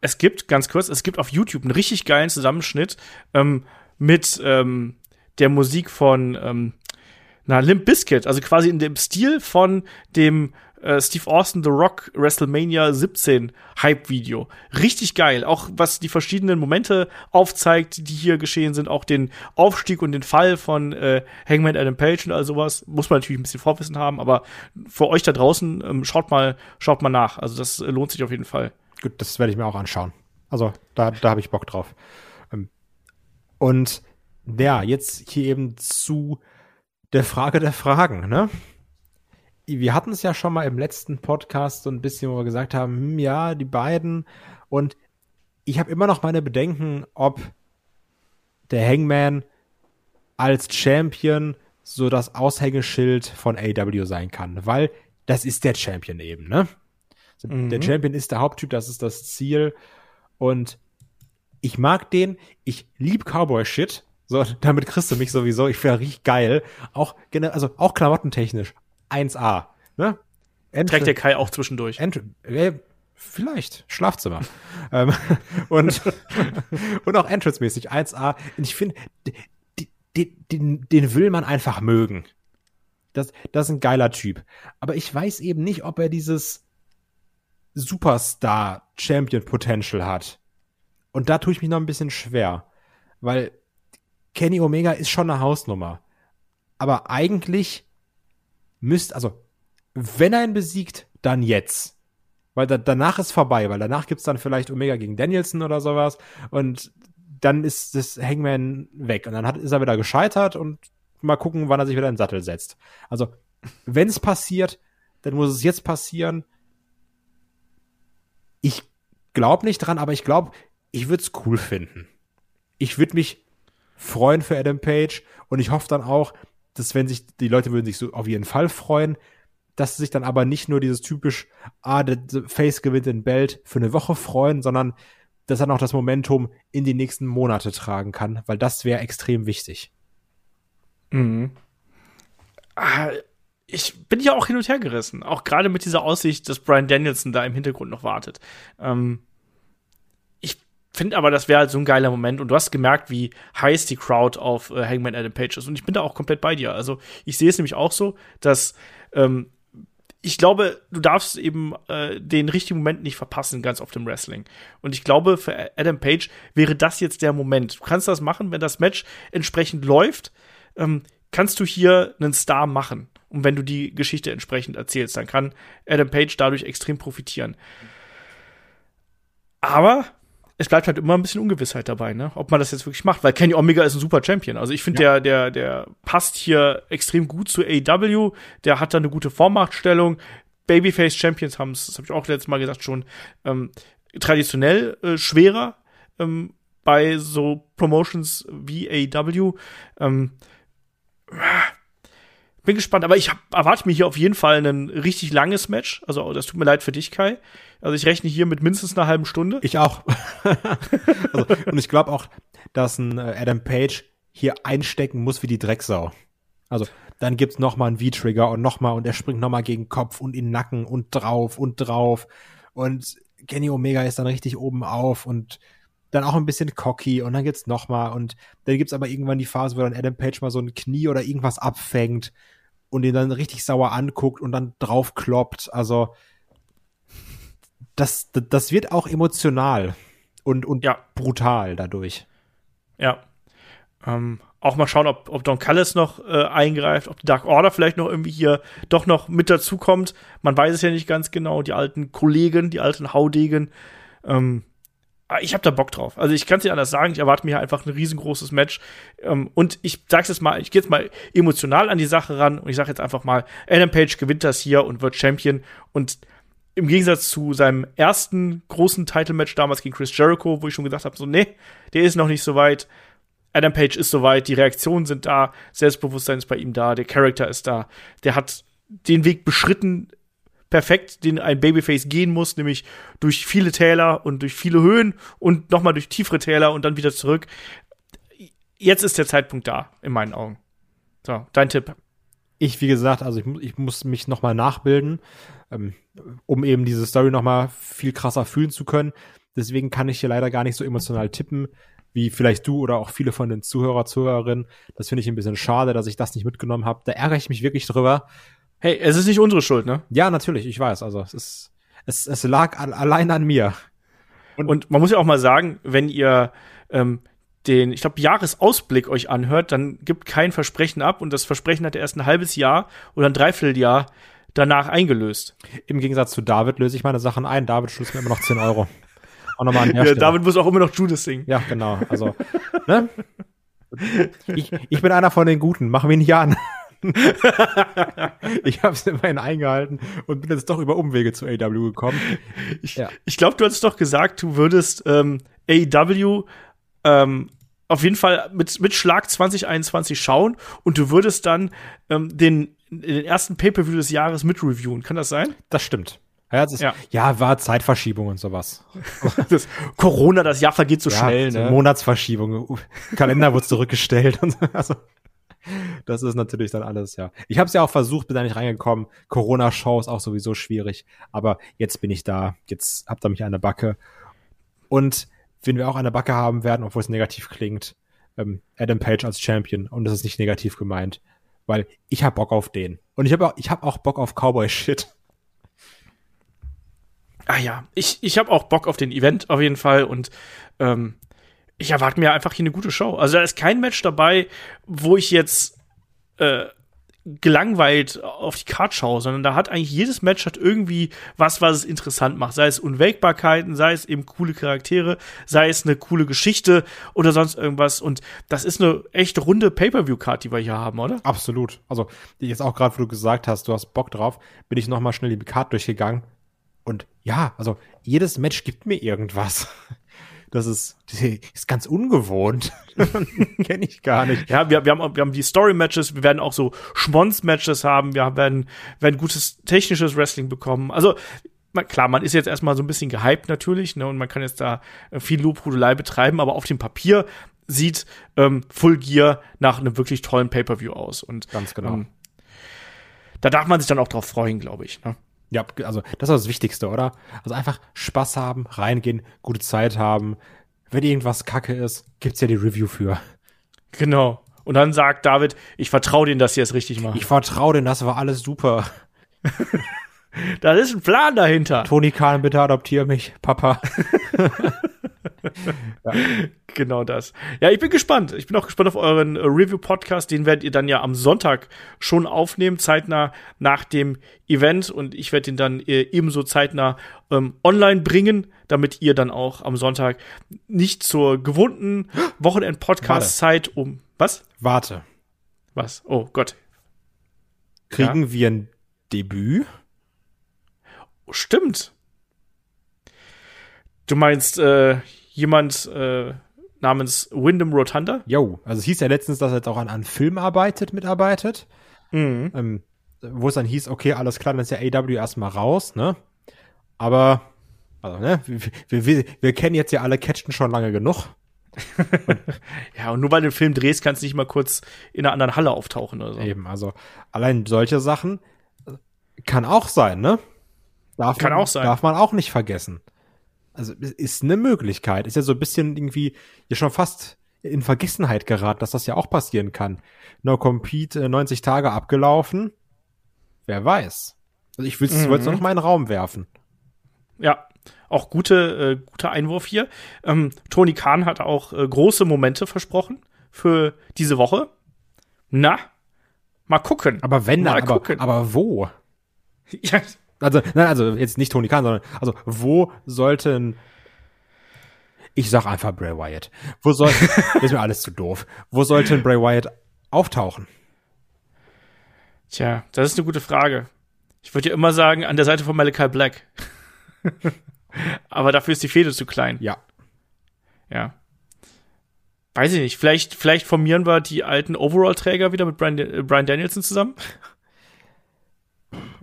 Es gibt, ganz kurz, es gibt auf YouTube einen richtig geilen Zusammenschnitt ähm, mit ähm, der Musik von ähm, na, Limp Bizkit, also quasi in dem Stil von dem äh, Steve Austin The Rock WrestleMania 17 Hype-Video. Richtig geil. Auch was die verschiedenen Momente aufzeigt, die hier geschehen sind. Auch den Aufstieg und den Fall von äh, Hangman Adam Page und all sowas. Muss man natürlich ein bisschen Vorwissen haben, aber für euch da draußen, ähm, schaut mal, schaut mal nach. Also das äh, lohnt sich auf jeden Fall. Gut, das werde ich mir auch anschauen. Also da, da habe ich Bock drauf. Ähm, und ja, jetzt hier eben zu der Frage der Fragen, ne? Wir hatten es ja schon mal im letzten Podcast so ein bisschen, wo wir gesagt haben, hm, ja, die beiden. Und ich habe immer noch meine Bedenken, ob der Hangman als Champion so das Aushängeschild von AW sein kann, weil das ist der Champion eben, ne? Mhm. Der Champion ist der Haupttyp, das ist das Ziel. Und ich mag den, ich lieb Cowboy-Shit. So, damit kriegst du mich sowieso. Ich finde richtig geil. Auch, also auch klamottentechnisch. 1A. Ne? Trägt der Kai auch zwischendurch. Ent äh, vielleicht. Schlafzimmer. ähm, und, und auch Entrance-mäßig 1A. Und ich finde, den, den will man einfach mögen. Das, das ist ein geiler Typ. Aber ich weiß eben nicht, ob er dieses Superstar-Champion-Potential hat. Und da tue ich mich noch ein bisschen schwer. Weil Kenny Omega ist schon eine Hausnummer. Aber eigentlich müsst, also, wenn er ihn besiegt, dann jetzt. Weil da, danach ist vorbei, weil danach gibt's dann vielleicht Omega gegen Danielson oder sowas. Und dann ist das Hangman weg. Und dann hat, ist er wieder gescheitert und mal gucken, wann er sich wieder in den Sattel setzt. Also, wenn es passiert, dann muss es jetzt passieren. Ich glaube nicht dran, aber ich glaube, ich würde es cool finden. Ich würde mich freuen für Adam Page und ich hoffe dann auch, dass wenn sich, die Leute würden sich so auf jeden Fall freuen, dass sie sich dann aber nicht nur dieses typisch, ah, der Face gewinnt den Belt für eine Woche freuen, sondern dass er noch das Momentum in die nächsten Monate tragen kann, weil das wäre extrem wichtig. Mhm. Ah, ich bin ja auch hin und her gerissen, auch gerade mit dieser Aussicht, dass Brian Danielson da im Hintergrund noch wartet. Ähm, finde aber, das wäre halt so ein geiler Moment und du hast gemerkt, wie heiß die Crowd auf äh, Hangman Adam Page ist und ich bin da auch komplett bei dir. Also ich sehe es nämlich auch so, dass ähm, ich glaube, du darfst eben äh, den richtigen Moment nicht verpassen, ganz auf dem Wrestling. Und ich glaube, für Adam Page wäre das jetzt der Moment. Du kannst das machen, wenn das Match entsprechend läuft, ähm, kannst du hier einen Star machen. Und wenn du die Geschichte entsprechend erzählst, dann kann Adam Page dadurch extrem profitieren. Aber es bleibt halt immer ein bisschen Ungewissheit dabei, ne? ob man das jetzt wirklich macht, weil Kenny Omega ist ein super Champion. Also ich finde, ja. der, der, der passt hier extrem gut zu AW, der hat da eine gute Vormachtstellung. Babyface Champions haben es, das habe ich auch letztes Mal gesagt, schon ähm, traditionell äh, schwerer ähm, bei so Promotions wie AW. Ähm, bin gespannt, aber ich hab, erwarte mir hier auf jeden Fall ein richtig langes Match. Also, das tut mir leid für dich, Kai. Also, ich rechne hier mit mindestens einer halben Stunde. Ich auch. also, und ich glaube auch, dass ein äh, Adam Page hier einstecken muss wie die Drecksau. Also, dann gibt's noch mal einen V-Trigger und noch mal und er springt noch mal gegen Kopf und in den Nacken und drauf und drauf und Kenny Omega ist dann richtig oben auf und dann auch ein bisschen cocky und dann gibt's noch mal und dann gibt's aber irgendwann die Phase, wo dann Adam Page mal so ein Knie oder irgendwas abfängt und ihn dann richtig sauer anguckt und dann drauf kloppt. Also das, das wird auch emotional und, und ja. brutal dadurch. Ja. Ähm, auch mal schauen, ob, ob Don Callis noch äh, eingreift, ob die Dark Order vielleicht noch irgendwie hier doch noch mit dazukommt. Man weiß es ja nicht ganz genau. Die alten Kollegen, die alten Haudegen. Ähm, ich habe da Bock drauf. Also ich kann es dir anders sagen, ich erwarte mir einfach ein riesengroßes Match. Ähm, und ich sag's jetzt mal, ich gehe jetzt mal emotional an die Sache ran und ich sage jetzt einfach mal, Adam Page gewinnt das hier und wird Champion. Und im Gegensatz zu seinem ersten großen Title-Match damals gegen Chris Jericho, wo ich schon gesagt habe, so, nee, der ist noch nicht so weit. Adam Page ist soweit, die Reaktionen sind da, Selbstbewusstsein ist bei ihm da, der Charakter ist da, der hat den Weg beschritten, perfekt, den ein Babyface gehen muss, nämlich durch viele Täler und durch viele Höhen und nochmal durch tiefere Täler und dann wieder zurück. Jetzt ist der Zeitpunkt da, in meinen Augen. So, dein Tipp. Ich, wie gesagt, also ich, ich muss mich nochmal nachbilden, ähm, um eben diese Story nochmal viel krasser fühlen zu können. Deswegen kann ich hier leider gar nicht so emotional tippen, wie vielleicht du oder auch viele von den Zuhörer, Zuhörerinnen. Das finde ich ein bisschen schade, dass ich das nicht mitgenommen habe. Da ärgere ich mich wirklich drüber. Hey, es ist nicht unsere Schuld, ne? Ja, natürlich, ich weiß. Also es ist, es, es lag al allein an mir. Und, und man muss ja auch mal sagen, wenn ihr ähm, den, ich glaube, Jahresausblick euch anhört, dann gibt kein Versprechen ab und das Versprechen hat erst ein halbes Jahr oder ein Dreivierteljahr danach eingelöst. Im Gegensatz zu David löse ich meine Sachen ein. David schuldet mir immer noch 10 Euro. Auch nochmal an ja, David muss auch immer noch Judas singen. Ja, genau. Also, ne? Ich, ich bin einer von den Guten. Mach mich nicht an. ich habe es immerhin eingehalten und bin jetzt doch über Umwege zu AW gekommen. Ich, ja. ich glaube, du hattest doch gesagt, du würdest ähm, AW ähm, auf jeden Fall mit, mit Schlag 2021 schauen und du würdest dann ähm, den, den ersten Pay-Per-View des Jahres mit reviewen. Kann das sein? Das stimmt. Ja, das ist, ja. ja, war Zeitverschiebung und sowas. das Corona, das Jahr vergeht so ja, schnell, ne? Monatsverschiebung. Kalender wurde zurückgestellt und so. Also, das ist natürlich dann alles, ja. Ich habe es ja auch versucht, bin da nicht reingekommen. Corona-Show ist auch sowieso schwierig. Aber jetzt bin ich da. Jetzt habt ihr mich an der Backe. Und wen wir auch an der Backe haben werden, obwohl es negativ klingt, ähm, Adam Page als Champion. Und das ist nicht negativ gemeint. Weil ich hab Bock auf den. Und ich habe auch, hab auch Bock auf Cowboy-Shit. Ah ja, ich, ich habe auch Bock auf den Event auf jeden Fall und ähm, ich erwarte mir einfach hier eine gute Show. Also da ist kein Match dabei, wo ich jetzt äh, gelangweilt auf die Karte schaue, sondern da hat eigentlich jedes Match hat irgendwie was, was es interessant macht. Sei es Unwägbarkeiten, sei es eben coole Charaktere, sei es eine coole Geschichte oder sonst irgendwas. Und das ist eine echt runde Pay-Per-View-Card, die wir hier haben, oder? Absolut. Also jetzt auch gerade, wo du gesagt hast, du hast Bock drauf, bin ich noch mal schnell die Card durchgegangen. Und ja, also jedes Match gibt mir irgendwas. Das ist, ist ganz ungewohnt. Kenne ich gar nicht. Ja, wir, wir, haben, wir haben die Story-Matches, wir werden auch so Schmonz-Matches haben, wir werden, werden gutes technisches Wrestling bekommen. Also, klar, man ist jetzt erstmal so ein bisschen gehypt natürlich, ne, und man kann jetzt da viel Lobhudelei betreiben, aber auf dem Papier sieht ähm, Full Gear nach einem wirklich tollen Pay-Per-View aus. Und ganz genau. Ähm, da darf man sich dann auch drauf freuen, glaube ich. Ne? Ja, also das ist das Wichtigste, oder? Also einfach Spaß haben, reingehen, gute Zeit haben. Wenn irgendwas Kacke ist, gibt's ja die Review für. Genau. Und dann sagt David, ich vertraue denen, dass sie es richtig machen. Ich vertraue denen, das war alles super. da ist ein Plan dahinter. Toni Kahn, bitte adoptiere mich, Papa. ja. Genau das. Ja, ich bin gespannt. Ich bin auch gespannt auf euren Review-Podcast. Den werdet ihr dann ja am Sonntag schon aufnehmen, zeitnah nach dem Event. Und ich werde den dann äh, ebenso zeitnah ähm, online bringen, damit ihr dann auch am Sonntag nicht zur gewohnten Wochenend-Podcast-Zeit um. Was? Warte. Was? Oh Gott. Kriegen ja? wir ein Debüt? Stimmt. Du meinst, äh, jemand äh, namens Wyndham Rotunda. Jo, also es hieß ja letztens, dass er jetzt auch an, an Film arbeitet, mitarbeitet. Mhm. Ähm, wo es dann hieß, okay, alles klar, dann ist ja AW erstmal raus, ne? Aber, also, ne, wir, wir, wir kennen jetzt ja alle Catchen schon lange genug. ja, und nur weil du den Film drehst, kannst du nicht mal kurz in einer anderen Halle auftauchen oder so. Eben, also allein solche Sachen äh, kann auch sein, ne? Darf kann man, auch sein. Darf man auch nicht vergessen also ist eine Möglichkeit. Ist ja so ein bisschen irgendwie ja schon fast in Vergessenheit geraten, dass das ja auch passieren kann. No Compete, 90 äh, Tage abgelaufen. Wer weiß. Also ich mhm. wollte es noch mal in den Raum werfen. Ja, auch gute, äh, guter Einwurf hier. Ähm, Tony Khan hat auch äh, große Momente versprochen für diese Woche. Na, mal gucken. Aber wenn, mal aber, gucken. aber wo? Ja, also, nein, also jetzt nicht Tony Khan, sondern also wo sollten ich sag einfach Bray Wyatt. Wo soll ist mir alles zu doof. Wo sollte Bray Wyatt auftauchen? Tja, das ist eine gute Frage. Ich würde ja immer sagen, an der Seite von Malachi Black. Aber dafür ist die Fehde zu klein. Ja. Ja. Weiß ich nicht. Vielleicht, vielleicht formieren wir die alten Overall-Träger wieder mit Brian, äh, Brian Danielson zusammen.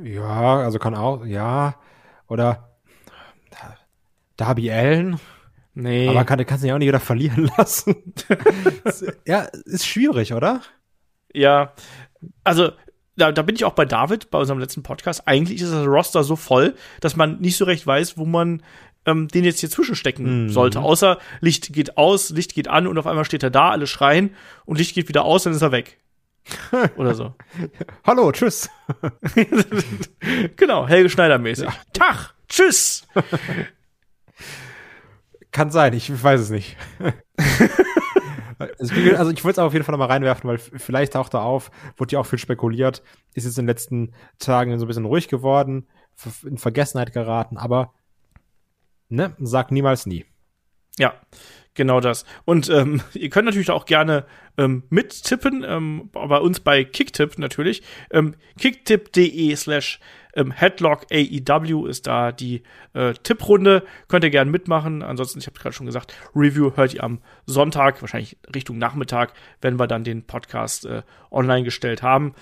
Ja, also kann auch, ja. Oder Darby Allen. Nee. Aber kann, kannst du ja auch nicht wieder verlieren lassen. ja, ist schwierig, oder? Ja, also da, da bin ich auch bei David, bei unserem letzten Podcast. Eigentlich ist das Roster so voll, dass man nicht so recht weiß, wo man ähm, den jetzt hier zwischenstecken mhm. sollte. Außer Licht geht aus, Licht geht an und auf einmal steht er da, alle schreien und Licht geht wieder aus, dann ist er weg. Oder so. Hallo, tschüss. genau, Helge Schneider mäßig. Ja. Tag, tschüss. Kann sein, ich weiß es nicht. also ich wollte es auf jeden Fall noch mal reinwerfen, weil vielleicht taucht er auf, wurde ja auch viel spekuliert, ist jetzt in den letzten Tagen so ein bisschen ruhig geworden, in Vergessenheit geraten, aber ne, sag niemals nie. Ja, genau das. Und ähm, ihr könnt natürlich auch gerne ähm, mittippen, ähm, bei uns bei Kicktip natürlich. Ähm, kicktip.de slash ähm, Headlock AEW ist da die äh, Tipprunde. Könnt ihr gerne mitmachen. Ansonsten, ich habe gerade schon gesagt, Review hört ihr am Sonntag, wahrscheinlich Richtung Nachmittag, wenn wir dann den Podcast äh, online gestellt haben.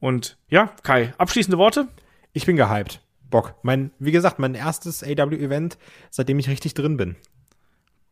Und ja, Kai, abschließende Worte? Ich bin gehypt. Bock. Mein, wie gesagt, mein erstes AW-Event, seitdem ich richtig drin bin.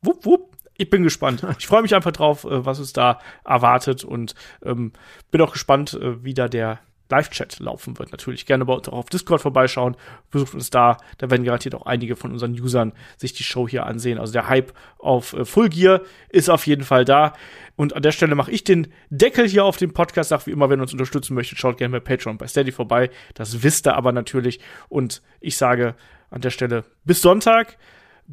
Wupp, wupp. Ich bin gespannt. Ich freue mich einfach drauf, äh, was es da erwartet und ähm, bin auch gespannt, äh, wie da der Live-Chat laufen wird. Natürlich gerne bei uns auch auf Discord vorbeischauen. Besucht uns da. Da werden garantiert auch einige von unseren Usern sich die Show hier ansehen. Also der Hype auf äh, Full Gear ist auf jeden Fall da. Und an der Stelle mache ich den Deckel hier auf dem Podcast. Sag wie immer, wenn ihr uns unterstützen möchtet, schaut gerne bei Patreon, bei Steady vorbei. Das wisst ihr aber natürlich. Und ich sage an der Stelle bis Sonntag.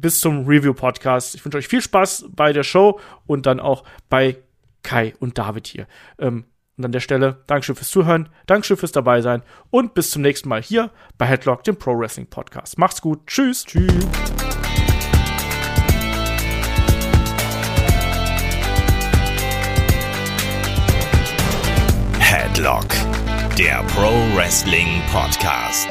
Bis zum Review-Podcast. Ich wünsche euch viel Spaß bei der Show und dann auch bei Kai und David hier. Ähm, und an der Stelle, Dankeschön fürs Zuhören, Dankeschön fürs dabei sein und bis zum nächsten Mal hier bei Headlock, dem Pro Wrestling Podcast. Macht's gut. Tschüss. Tschüss. Headlock, der Pro Wrestling Podcast.